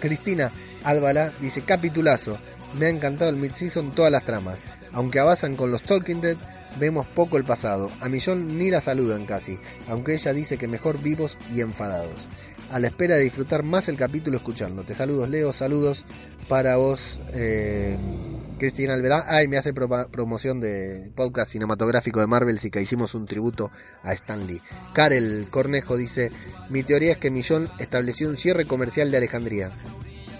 A: Cristina Álvala dice, capitulazo, me ha encantado el mid-season todas las tramas. Aunque avanzan con los Talking Dead, vemos poco el pasado. A Millón ni la saludan casi, aunque ella dice que mejor vivos y enfadados. A la espera de disfrutar más el capítulo escuchándote. Saludos Leo, saludos para vos. Eh, Cristina Alverá. Ay, me hace promoción de podcast cinematográfico de Marvel, si que hicimos un tributo a Stan Lee. Karel Cornejo dice: Mi teoría es que Millón estableció un cierre comercial de Alejandría,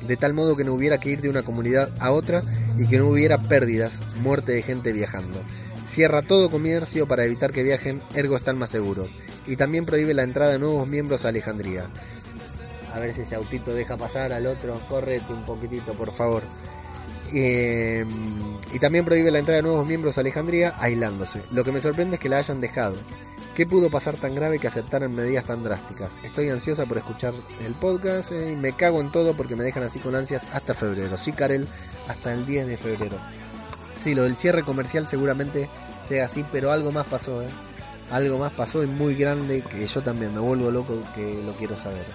A: de tal modo que no hubiera que ir de una comunidad a otra y que no hubiera pérdidas, muerte de gente viajando. Cierra todo comercio para evitar que viajen, ergo están más seguros. Y también prohíbe la entrada de nuevos miembros a Alejandría. A ver si ese autito deja pasar al otro. Correte un poquitito, por favor. Eh, y también prohíbe la entrada de nuevos miembros a Alejandría aislándose. Lo que me sorprende es que la hayan dejado. ¿Qué pudo pasar tan grave que aceptaran medidas tan drásticas? Estoy ansiosa por escuchar el podcast eh, y me cago en todo porque me dejan así con ansias hasta febrero. Sí, Karel, hasta el 10 de febrero. Sí, lo del cierre comercial seguramente sea así, pero algo más pasó, ¿eh? Algo más pasó y muy grande que yo también me vuelvo loco que lo quiero saber.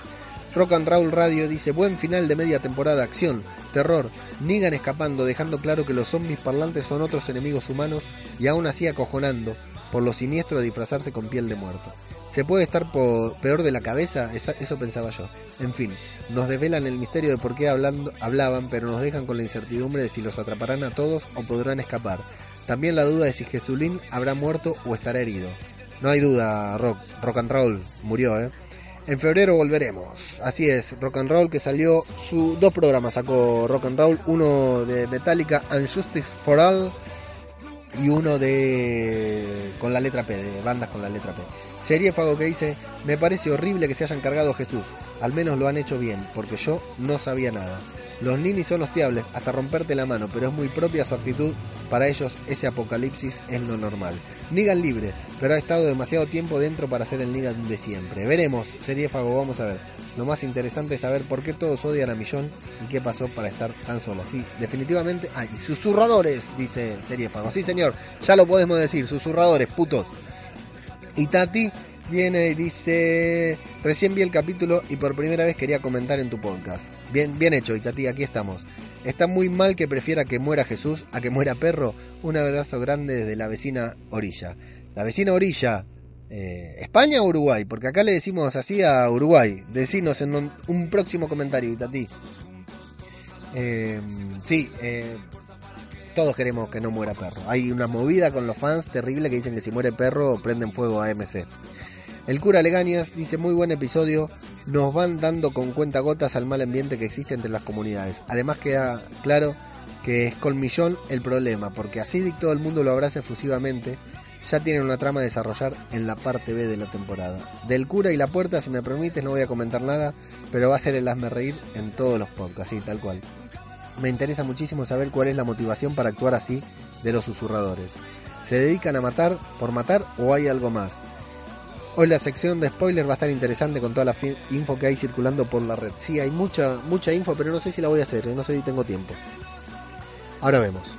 A: Rock and Roll Radio dice, buen final de media temporada, acción, terror, Negan escapando, dejando claro que los zombies parlantes son otros enemigos humanos y aún así acojonando por lo siniestro de disfrazarse con piel de muerto. ¿Se puede estar peor de la cabeza? Eso pensaba yo. En fin, nos desvelan el misterio de por qué hablando, hablaban, pero nos dejan con la incertidumbre de si los atraparán a todos o podrán escapar. También la duda de si Jesulín habrá muerto o estará herido. No hay duda, Rock, rock and Roll murió, ¿eh? En febrero volveremos. Así es, Rock and Roll que salió su dos programas sacó Rock and Roll, uno de Metallica and Justice for All y uno de con la letra P, de bandas con la letra P. Sería Fago que dice, me parece horrible que se hayan cargado a Jesús, al menos lo han hecho bien, porque yo no sabía nada. Los ninis son hostiables hasta romperte la mano, pero es muy propia su actitud. Para ellos ese apocalipsis es lo normal. Nigan libre, pero ha estado demasiado tiempo dentro para ser el Nigan de siempre. Veremos, Fago, vamos a ver. Lo más interesante es saber por qué todos odian a Millón y qué pasó para estar tan sola. Sí, definitivamente. Ah, y susurradores, dice Fago. Sí, señor, ya lo podemos decir, susurradores, putos. Y Tati viene y dice, recién vi el capítulo y por primera vez quería comentar en tu podcast. Bien, bien hecho, Itati, aquí estamos. Está muy mal que prefiera que muera Jesús a que muera perro. Un abrazo grande desde la vecina orilla. La vecina orilla, eh, ¿España o Uruguay? Porque acá le decimos así a Uruguay. Decinos en un, próximo comentario, Itati. Eh, sí, eh, todos queremos que no muera perro. Hay una movida con los fans terrible que dicen que si muere perro prenden fuego a MC. El cura Legañas dice muy buen episodio, nos van dando con cuenta gotas al mal ambiente que existe entre las comunidades. Además queda claro que es Colmillón el problema, porque así todo el mundo lo abraza efusivamente. Ya tienen una trama a desarrollar en la parte B de la temporada. Del cura y la puerta, si me permites, no voy a comentar nada, pero va a ser el hazme reír en todos los podcasts, sí, tal cual. Me interesa muchísimo saber cuál es la motivación para actuar así de los susurradores. ¿Se dedican a matar por matar o hay algo más? Hoy la sección de spoiler va a estar interesante con toda la info que hay circulando por la red. Sí, hay mucha, mucha info, pero no sé si la voy a hacer, ¿eh? no sé si tengo tiempo. Ahora vemos.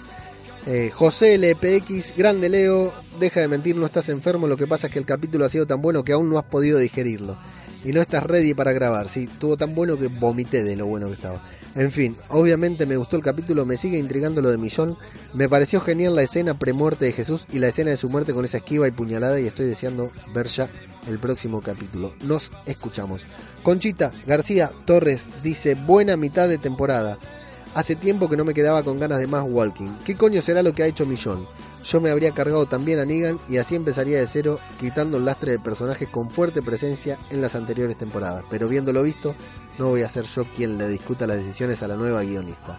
A: Eh, José LPX, grande Leo, deja de mentir, no estás enfermo, lo que pasa es que el capítulo ha sido tan bueno que aún no has podido digerirlo. y no estás ready para grabar. Sí, estuvo tan bueno que vomité de lo bueno que estaba. En fin, obviamente me gustó el capítulo, me sigue intrigando lo de Millón. Me pareció genial la escena premuerte de Jesús y la escena de su muerte con esa esquiva y puñalada y estoy deseando ver ya el próximo capítulo. Nos escuchamos. Conchita García Torres dice, buena mitad de temporada. Hace tiempo que no me quedaba con ganas de más Walking. ¿Qué coño será lo que ha hecho Millón? Yo me habría cargado también a Negan y así empezaría de cero, quitando el lastre de personajes con fuerte presencia en las anteriores temporadas. Pero viéndolo visto, no voy a ser yo quien le discuta las decisiones a la nueva guionista.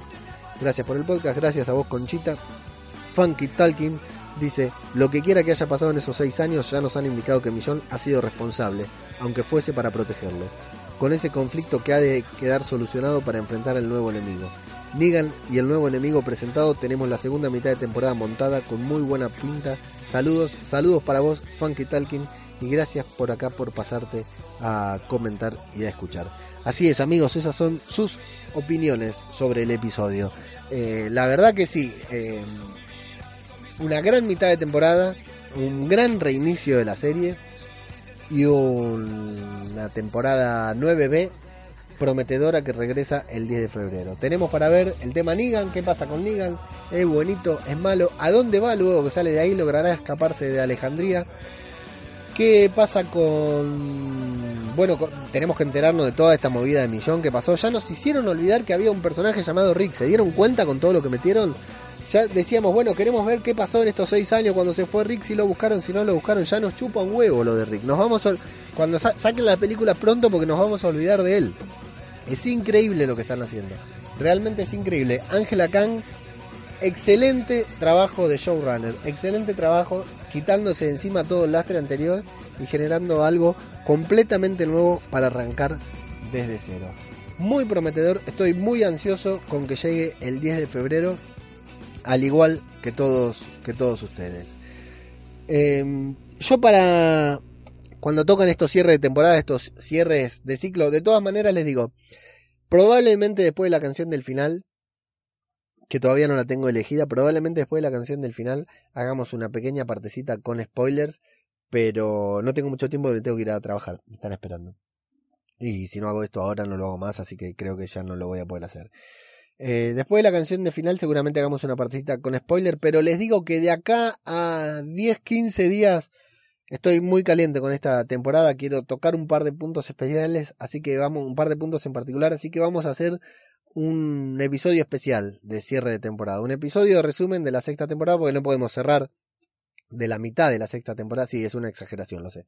A: Gracias por el podcast, gracias a vos Conchita. Funky Talking dice, lo que quiera que haya pasado en esos seis años ya nos han indicado que Millón ha sido responsable, aunque fuese para protegerlo. Con ese conflicto que ha de quedar solucionado para enfrentar al nuevo enemigo. Negan y el nuevo enemigo presentado, tenemos la segunda mitad de temporada montada con muy buena pinta. Saludos, saludos para vos, Funky Talking, y gracias por acá por pasarte a comentar y a escuchar. Así es, amigos, esas son sus opiniones sobre el episodio. Eh, la verdad que sí, eh, una gran mitad de temporada, un gran reinicio de la serie y una temporada 9B prometedora que regresa el 10 de febrero. Tenemos para ver el tema Negan, qué pasa con Negan, es bonito, es malo, a dónde va luego que sale de ahí, logrará escaparse de Alejandría. ¿Qué pasa con... Bueno, tenemos que enterarnos de toda esta movida de millón que pasó. Ya nos hicieron olvidar que había un personaje llamado Rick. ¿Se dieron cuenta con todo lo que metieron? Ya decíamos, bueno, queremos ver qué pasó en estos seis años cuando se fue Rick, si lo buscaron, si no lo buscaron. Ya nos chupa un huevo lo de Rick. Nos vamos a... Cuando saquen la película pronto porque nos vamos a olvidar de él. Es increíble lo que están haciendo. Realmente es increíble. Angela Kang, excelente trabajo de showrunner. Excelente trabajo quitándose encima todo el lastre anterior y generando algo completamente nuevo para arrancar desde cero. Muy prometedor. Estoy muy ansioso con que llegue el 10 de febrero. Al igual que todos, que todos ustedes. Em, yo para, cuando tocan estos cierres de temporada, estos cierres de ciclo, de todas maneras les digo, probablemente después de la canción del final, que todavía no la tengo elegida, probablemente después de la canción del final hagamos una pequeña partecita con spoilers, pero no tengo mucho tiempo porque tengo que ir a trabajar, me están esperando. Y si no hago esto ahora no lo hago más, así que creo que ya no lo voy a poder hacer. Eh, después de la canción de final seguramente hagamos una partecita con spoiler, pero les digo que de acá a 10, 15 días Estoy muy caliente con esta temporada, quiero tocar un par de puntos especiales, así que vamos, un par de puntos en particular, así que vamos a hacer un episodio especial de cierre de temporada, un episodio de resumen de la sexta temporada, porque no podemos cerrar de la mitad de la sexta temporada, sí, es una exageración, lo sé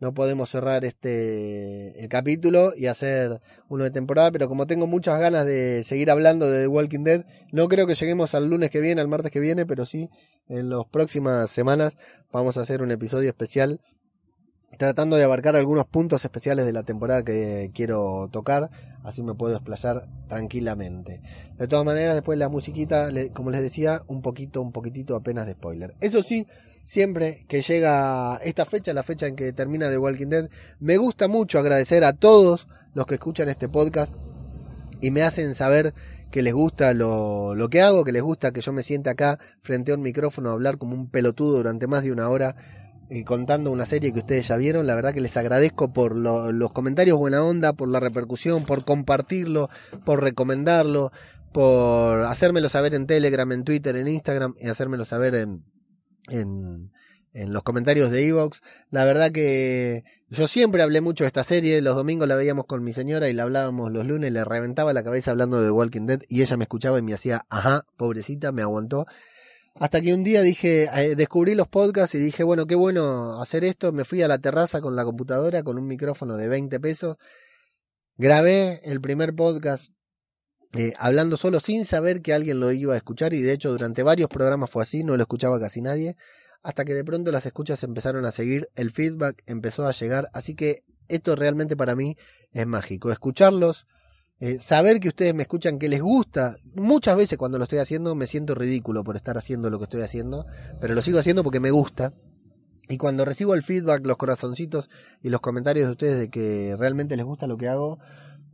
A: no podemos cerrar este el capítulo y hacer uno de temporada, pero como tengo muchas ganas de seguir hablando de The Walking Dead, no creo que lleguemos al lunes que viene, al martes que viene, pero sí en las próximas semanas vamos a hacer un episodio especial tratando de abarcar algunos puntos especiales de la temporada que quiero tocar, así me puedo desplazar tranquilamente. De todas maneras, después la musiquita, como les decía, un poquito, un poquitito apenas de spoiler. Eso sí, siempre que llega esta fecha, la fecha en que termina The Walking Dead, me gusta mucho agradecer a todos los que escuchan este podcast y me hacen saber que les gusta lo, lo que hago, que les gusta que yo me siente acá frente a un micrófono a hablar como un pelotudo durante más de una hora y contando una serie que ustedes ya vieron. La verdad que les agradezco por los comentarios buena onda, por la repercusión, por compartirlo, por recomendarlo, por hacérmelo saber en Telegram, en Twitter, en Instagram y hacérmelo saber en, en, en los comentarios de Evox. La verdad que yo siempre hablé mucho de esta serie, los domingos la veíamos con mi señora y la hablábamos los lunes, le reventaba la cabeza hablando de Walking Dead y ella me escuchaba y me hacía, ajá, pobrecita, me aguantó. Hasta que un día dije, eh, descubrí los podcasts y dije, bueno, qué bueno hacer esto. Me fui a la terraza con la computadora, con un micrófono de 20 pesos. Grabé el primer podcast eh, hablando solo sin saber que alguien lo iba a escuchar y de hecho durante varios programas fue así, no lo escuchaba casi nadie, hasta que de pronto las escuchas empezaron a seguir, el feedback empezó a llegar, así que esto realmente para mí es mágico, escucharlos, eh, saber que ustedes me escuchan, que les gusta, muchas veces cuando lo estoy haciendo me siento ridículo por estar haciendo lo que estoy haciendo, pero lo sigo haciendo porque me gusta. Y cuando recibo el feedback, los corazoncitos y los comentarios de ustedes de que realmente les gusta lo que hago,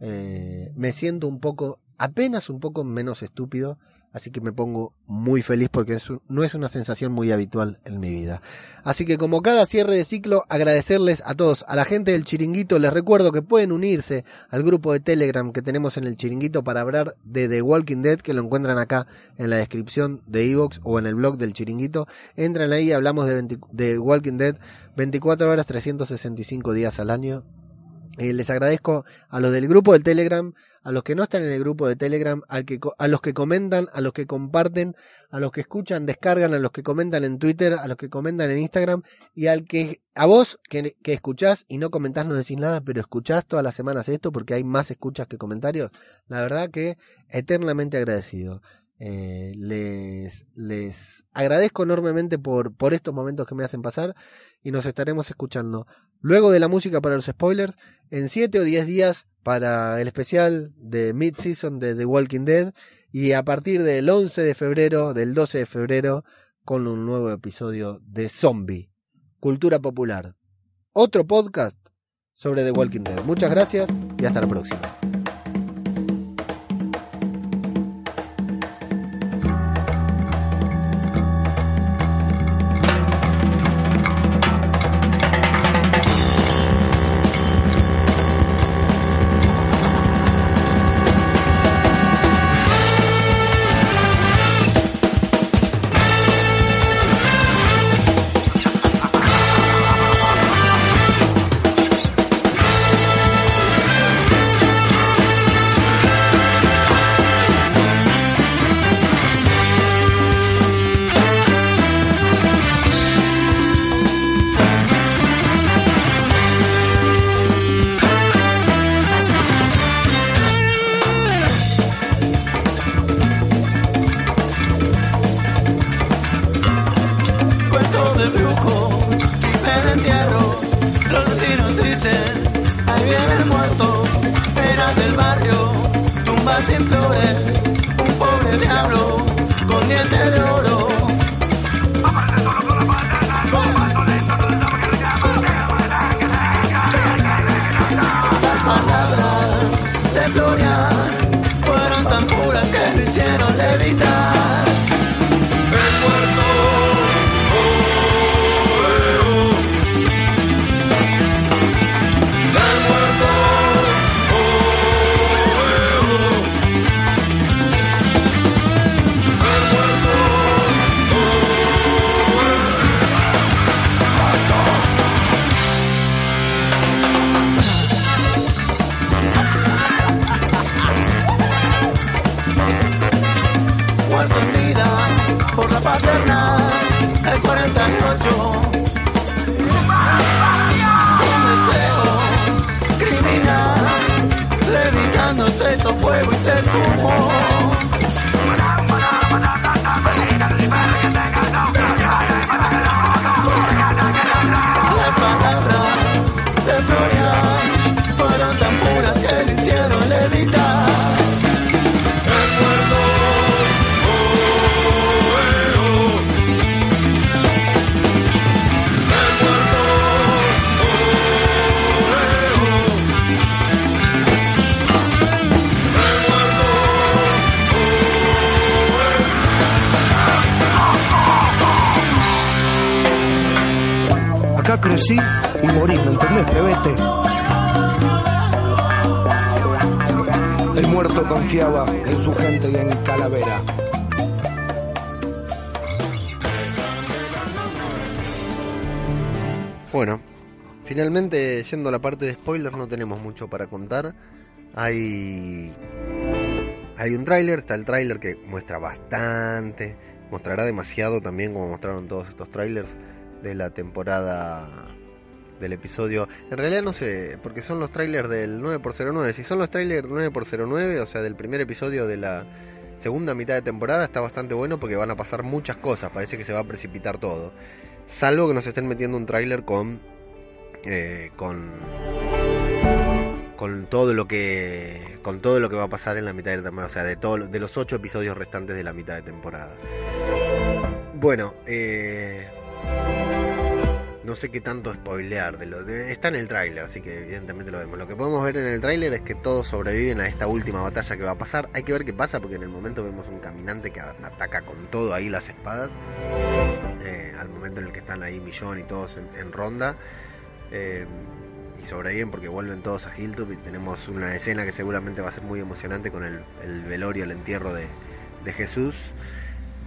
A: eh, me siento un poco apenas un poco menos estúpido, así que me pongo muy feliz porque no es una sensación muy habitual en mi vida. Así que como cada cierre de ciclo, agradecerles a todos, a la gente del chiringuito, les recuerdo que pueden unirse al grupo de Telegram que tenemos en el chiringuito para hablar de The Walking Dead, que lo encuentran acá en la descripción de Evox o en el blog del chiringuito. Entran ahí, hablamos de, de Walking Dead 24 horas, 365 días al año. Eh, les agradezco a los del grupo del Telegram, a los que no están en el grupo de Telegram, al que, a los que comentan, a los que comparten, a los que escuchan, descargan, a los que comentan en Twitter, a los que comentan en Instagram y al que a vos que, que escuchás y no comentás no decís nada, pero escuchás todas las semanas esto porque hay más escuchas que comentarios. La verdad que eternamente agradecido. Eh, les, les agradezco enormemente por, por estos momentos que me hacen pasar y nos estaremos escuchando luego de la música para los spoilers en 7 o 10 días para el especial de mid-season de The Walking Dead y a partir del 11 de febrero, del 12 de febrero, con un nuevo episodio de Zombie, Cultura Popular. Otro podcast sobre The Walking Dead. Muchas gracias y hasta la próxima. No tenemos mucho para contar. Hay, hay un tráiler, está el tráiler que muestra bastante, mostrará demasiado también como mostraron todos estos trailers de la temporada del episodio. En realidad no sé, porque son los trailers del 9x09. Si son los trailers 9x09, o sea, del primer episodio de la segunda mitad de temporada, está bastante bueno porque van a pasar muchas cosas. Parece que se va a precipitar todo. Salvo que nos estén metiendo un tráiler con eh, con con todo lo que con todo lo que va a pasar en la mitad de la temporada, o sea, de todo, de los ocho episodios restantes de la mitad de temporada. Bueno, eh, no sé qué tanto spoilear de lo está en el tráiler, así que evidentemente lo vemos. Lo que podemos ver en el tráiler es que todos sobreviven a esta última batalla que va a pasar. Hay que ver qué pasa porque en el momento vemos un caminante que ataca con todo ahí las espadas. Eh, al momento en el que están ahí Millón y todos en, ronda. Eh, y sobreviven porque vuelven todos a Hilltop y tenemos una escena que seguramente va a ser muy emocionante con el, velorio, el entierro de, Jesús.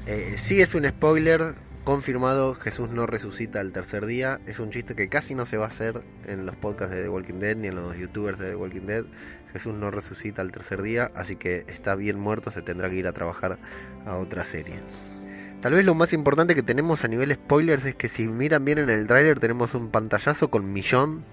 A: Eh, sí es un spoiler, confirmado, Jesús no resucita al tercer día. Es un chiste que casi no se va a hacer en los podcasts de The Walking Dead ni en los youtubers de The Walking Dead. Jesús no resucita al tercer día, así que está bien muerto, se tendrá que ir a trabajar a otra serie. Tal vez lo más importante que tenemos a nivel spoilers es que si miran bien en el tráiler tenemos un pantallazo con Millón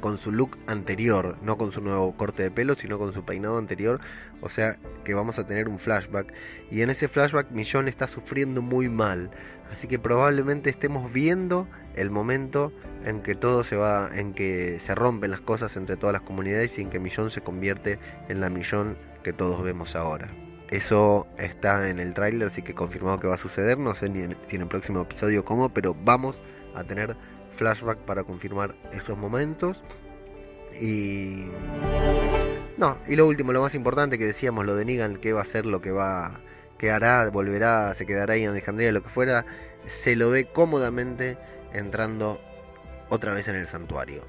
A: con su look anterior, no con su nuevo corte de pelo, sino con su peinado anterior, o sea que vamos a tener un flashback y en ese flashback Millón está sufriendo muy mal, así que probablemente estemos viendo el momento en que todo se va, en que se rompen las cosas entre todas las comunidades y en que Millón se convierte en la Millón que todos vemos ahora. Eso está en el tráiler, así que confirmado que va a suceder. No sé ni si en el próximo episodio cómo, pero vamos a tener flashback para confirmar esos momentos. Y. No, y lo último, lo más importante que decíamos, lo de Negan, que va a ser lo que va. que hará, volverá, se quedará ahí en Alejandría, lo que fuera, se lo ve cómodamente entrando otra vez en el santuario.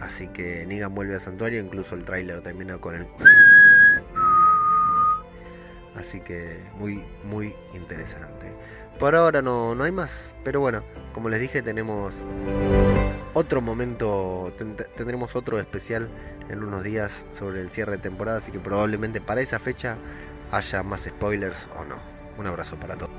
A: Así que Negan vuelve al santuario, incluso el tráiler termina con el. Así que muy, muy interesante. Por ahora no, no hay más, pero bueno, como les dije, tenemos otro momento, tendremos otro especial en unos días sobre el cierre de temporada, así que probablemente para esa fecha haya más spoilers o no. Un abrazo para todos.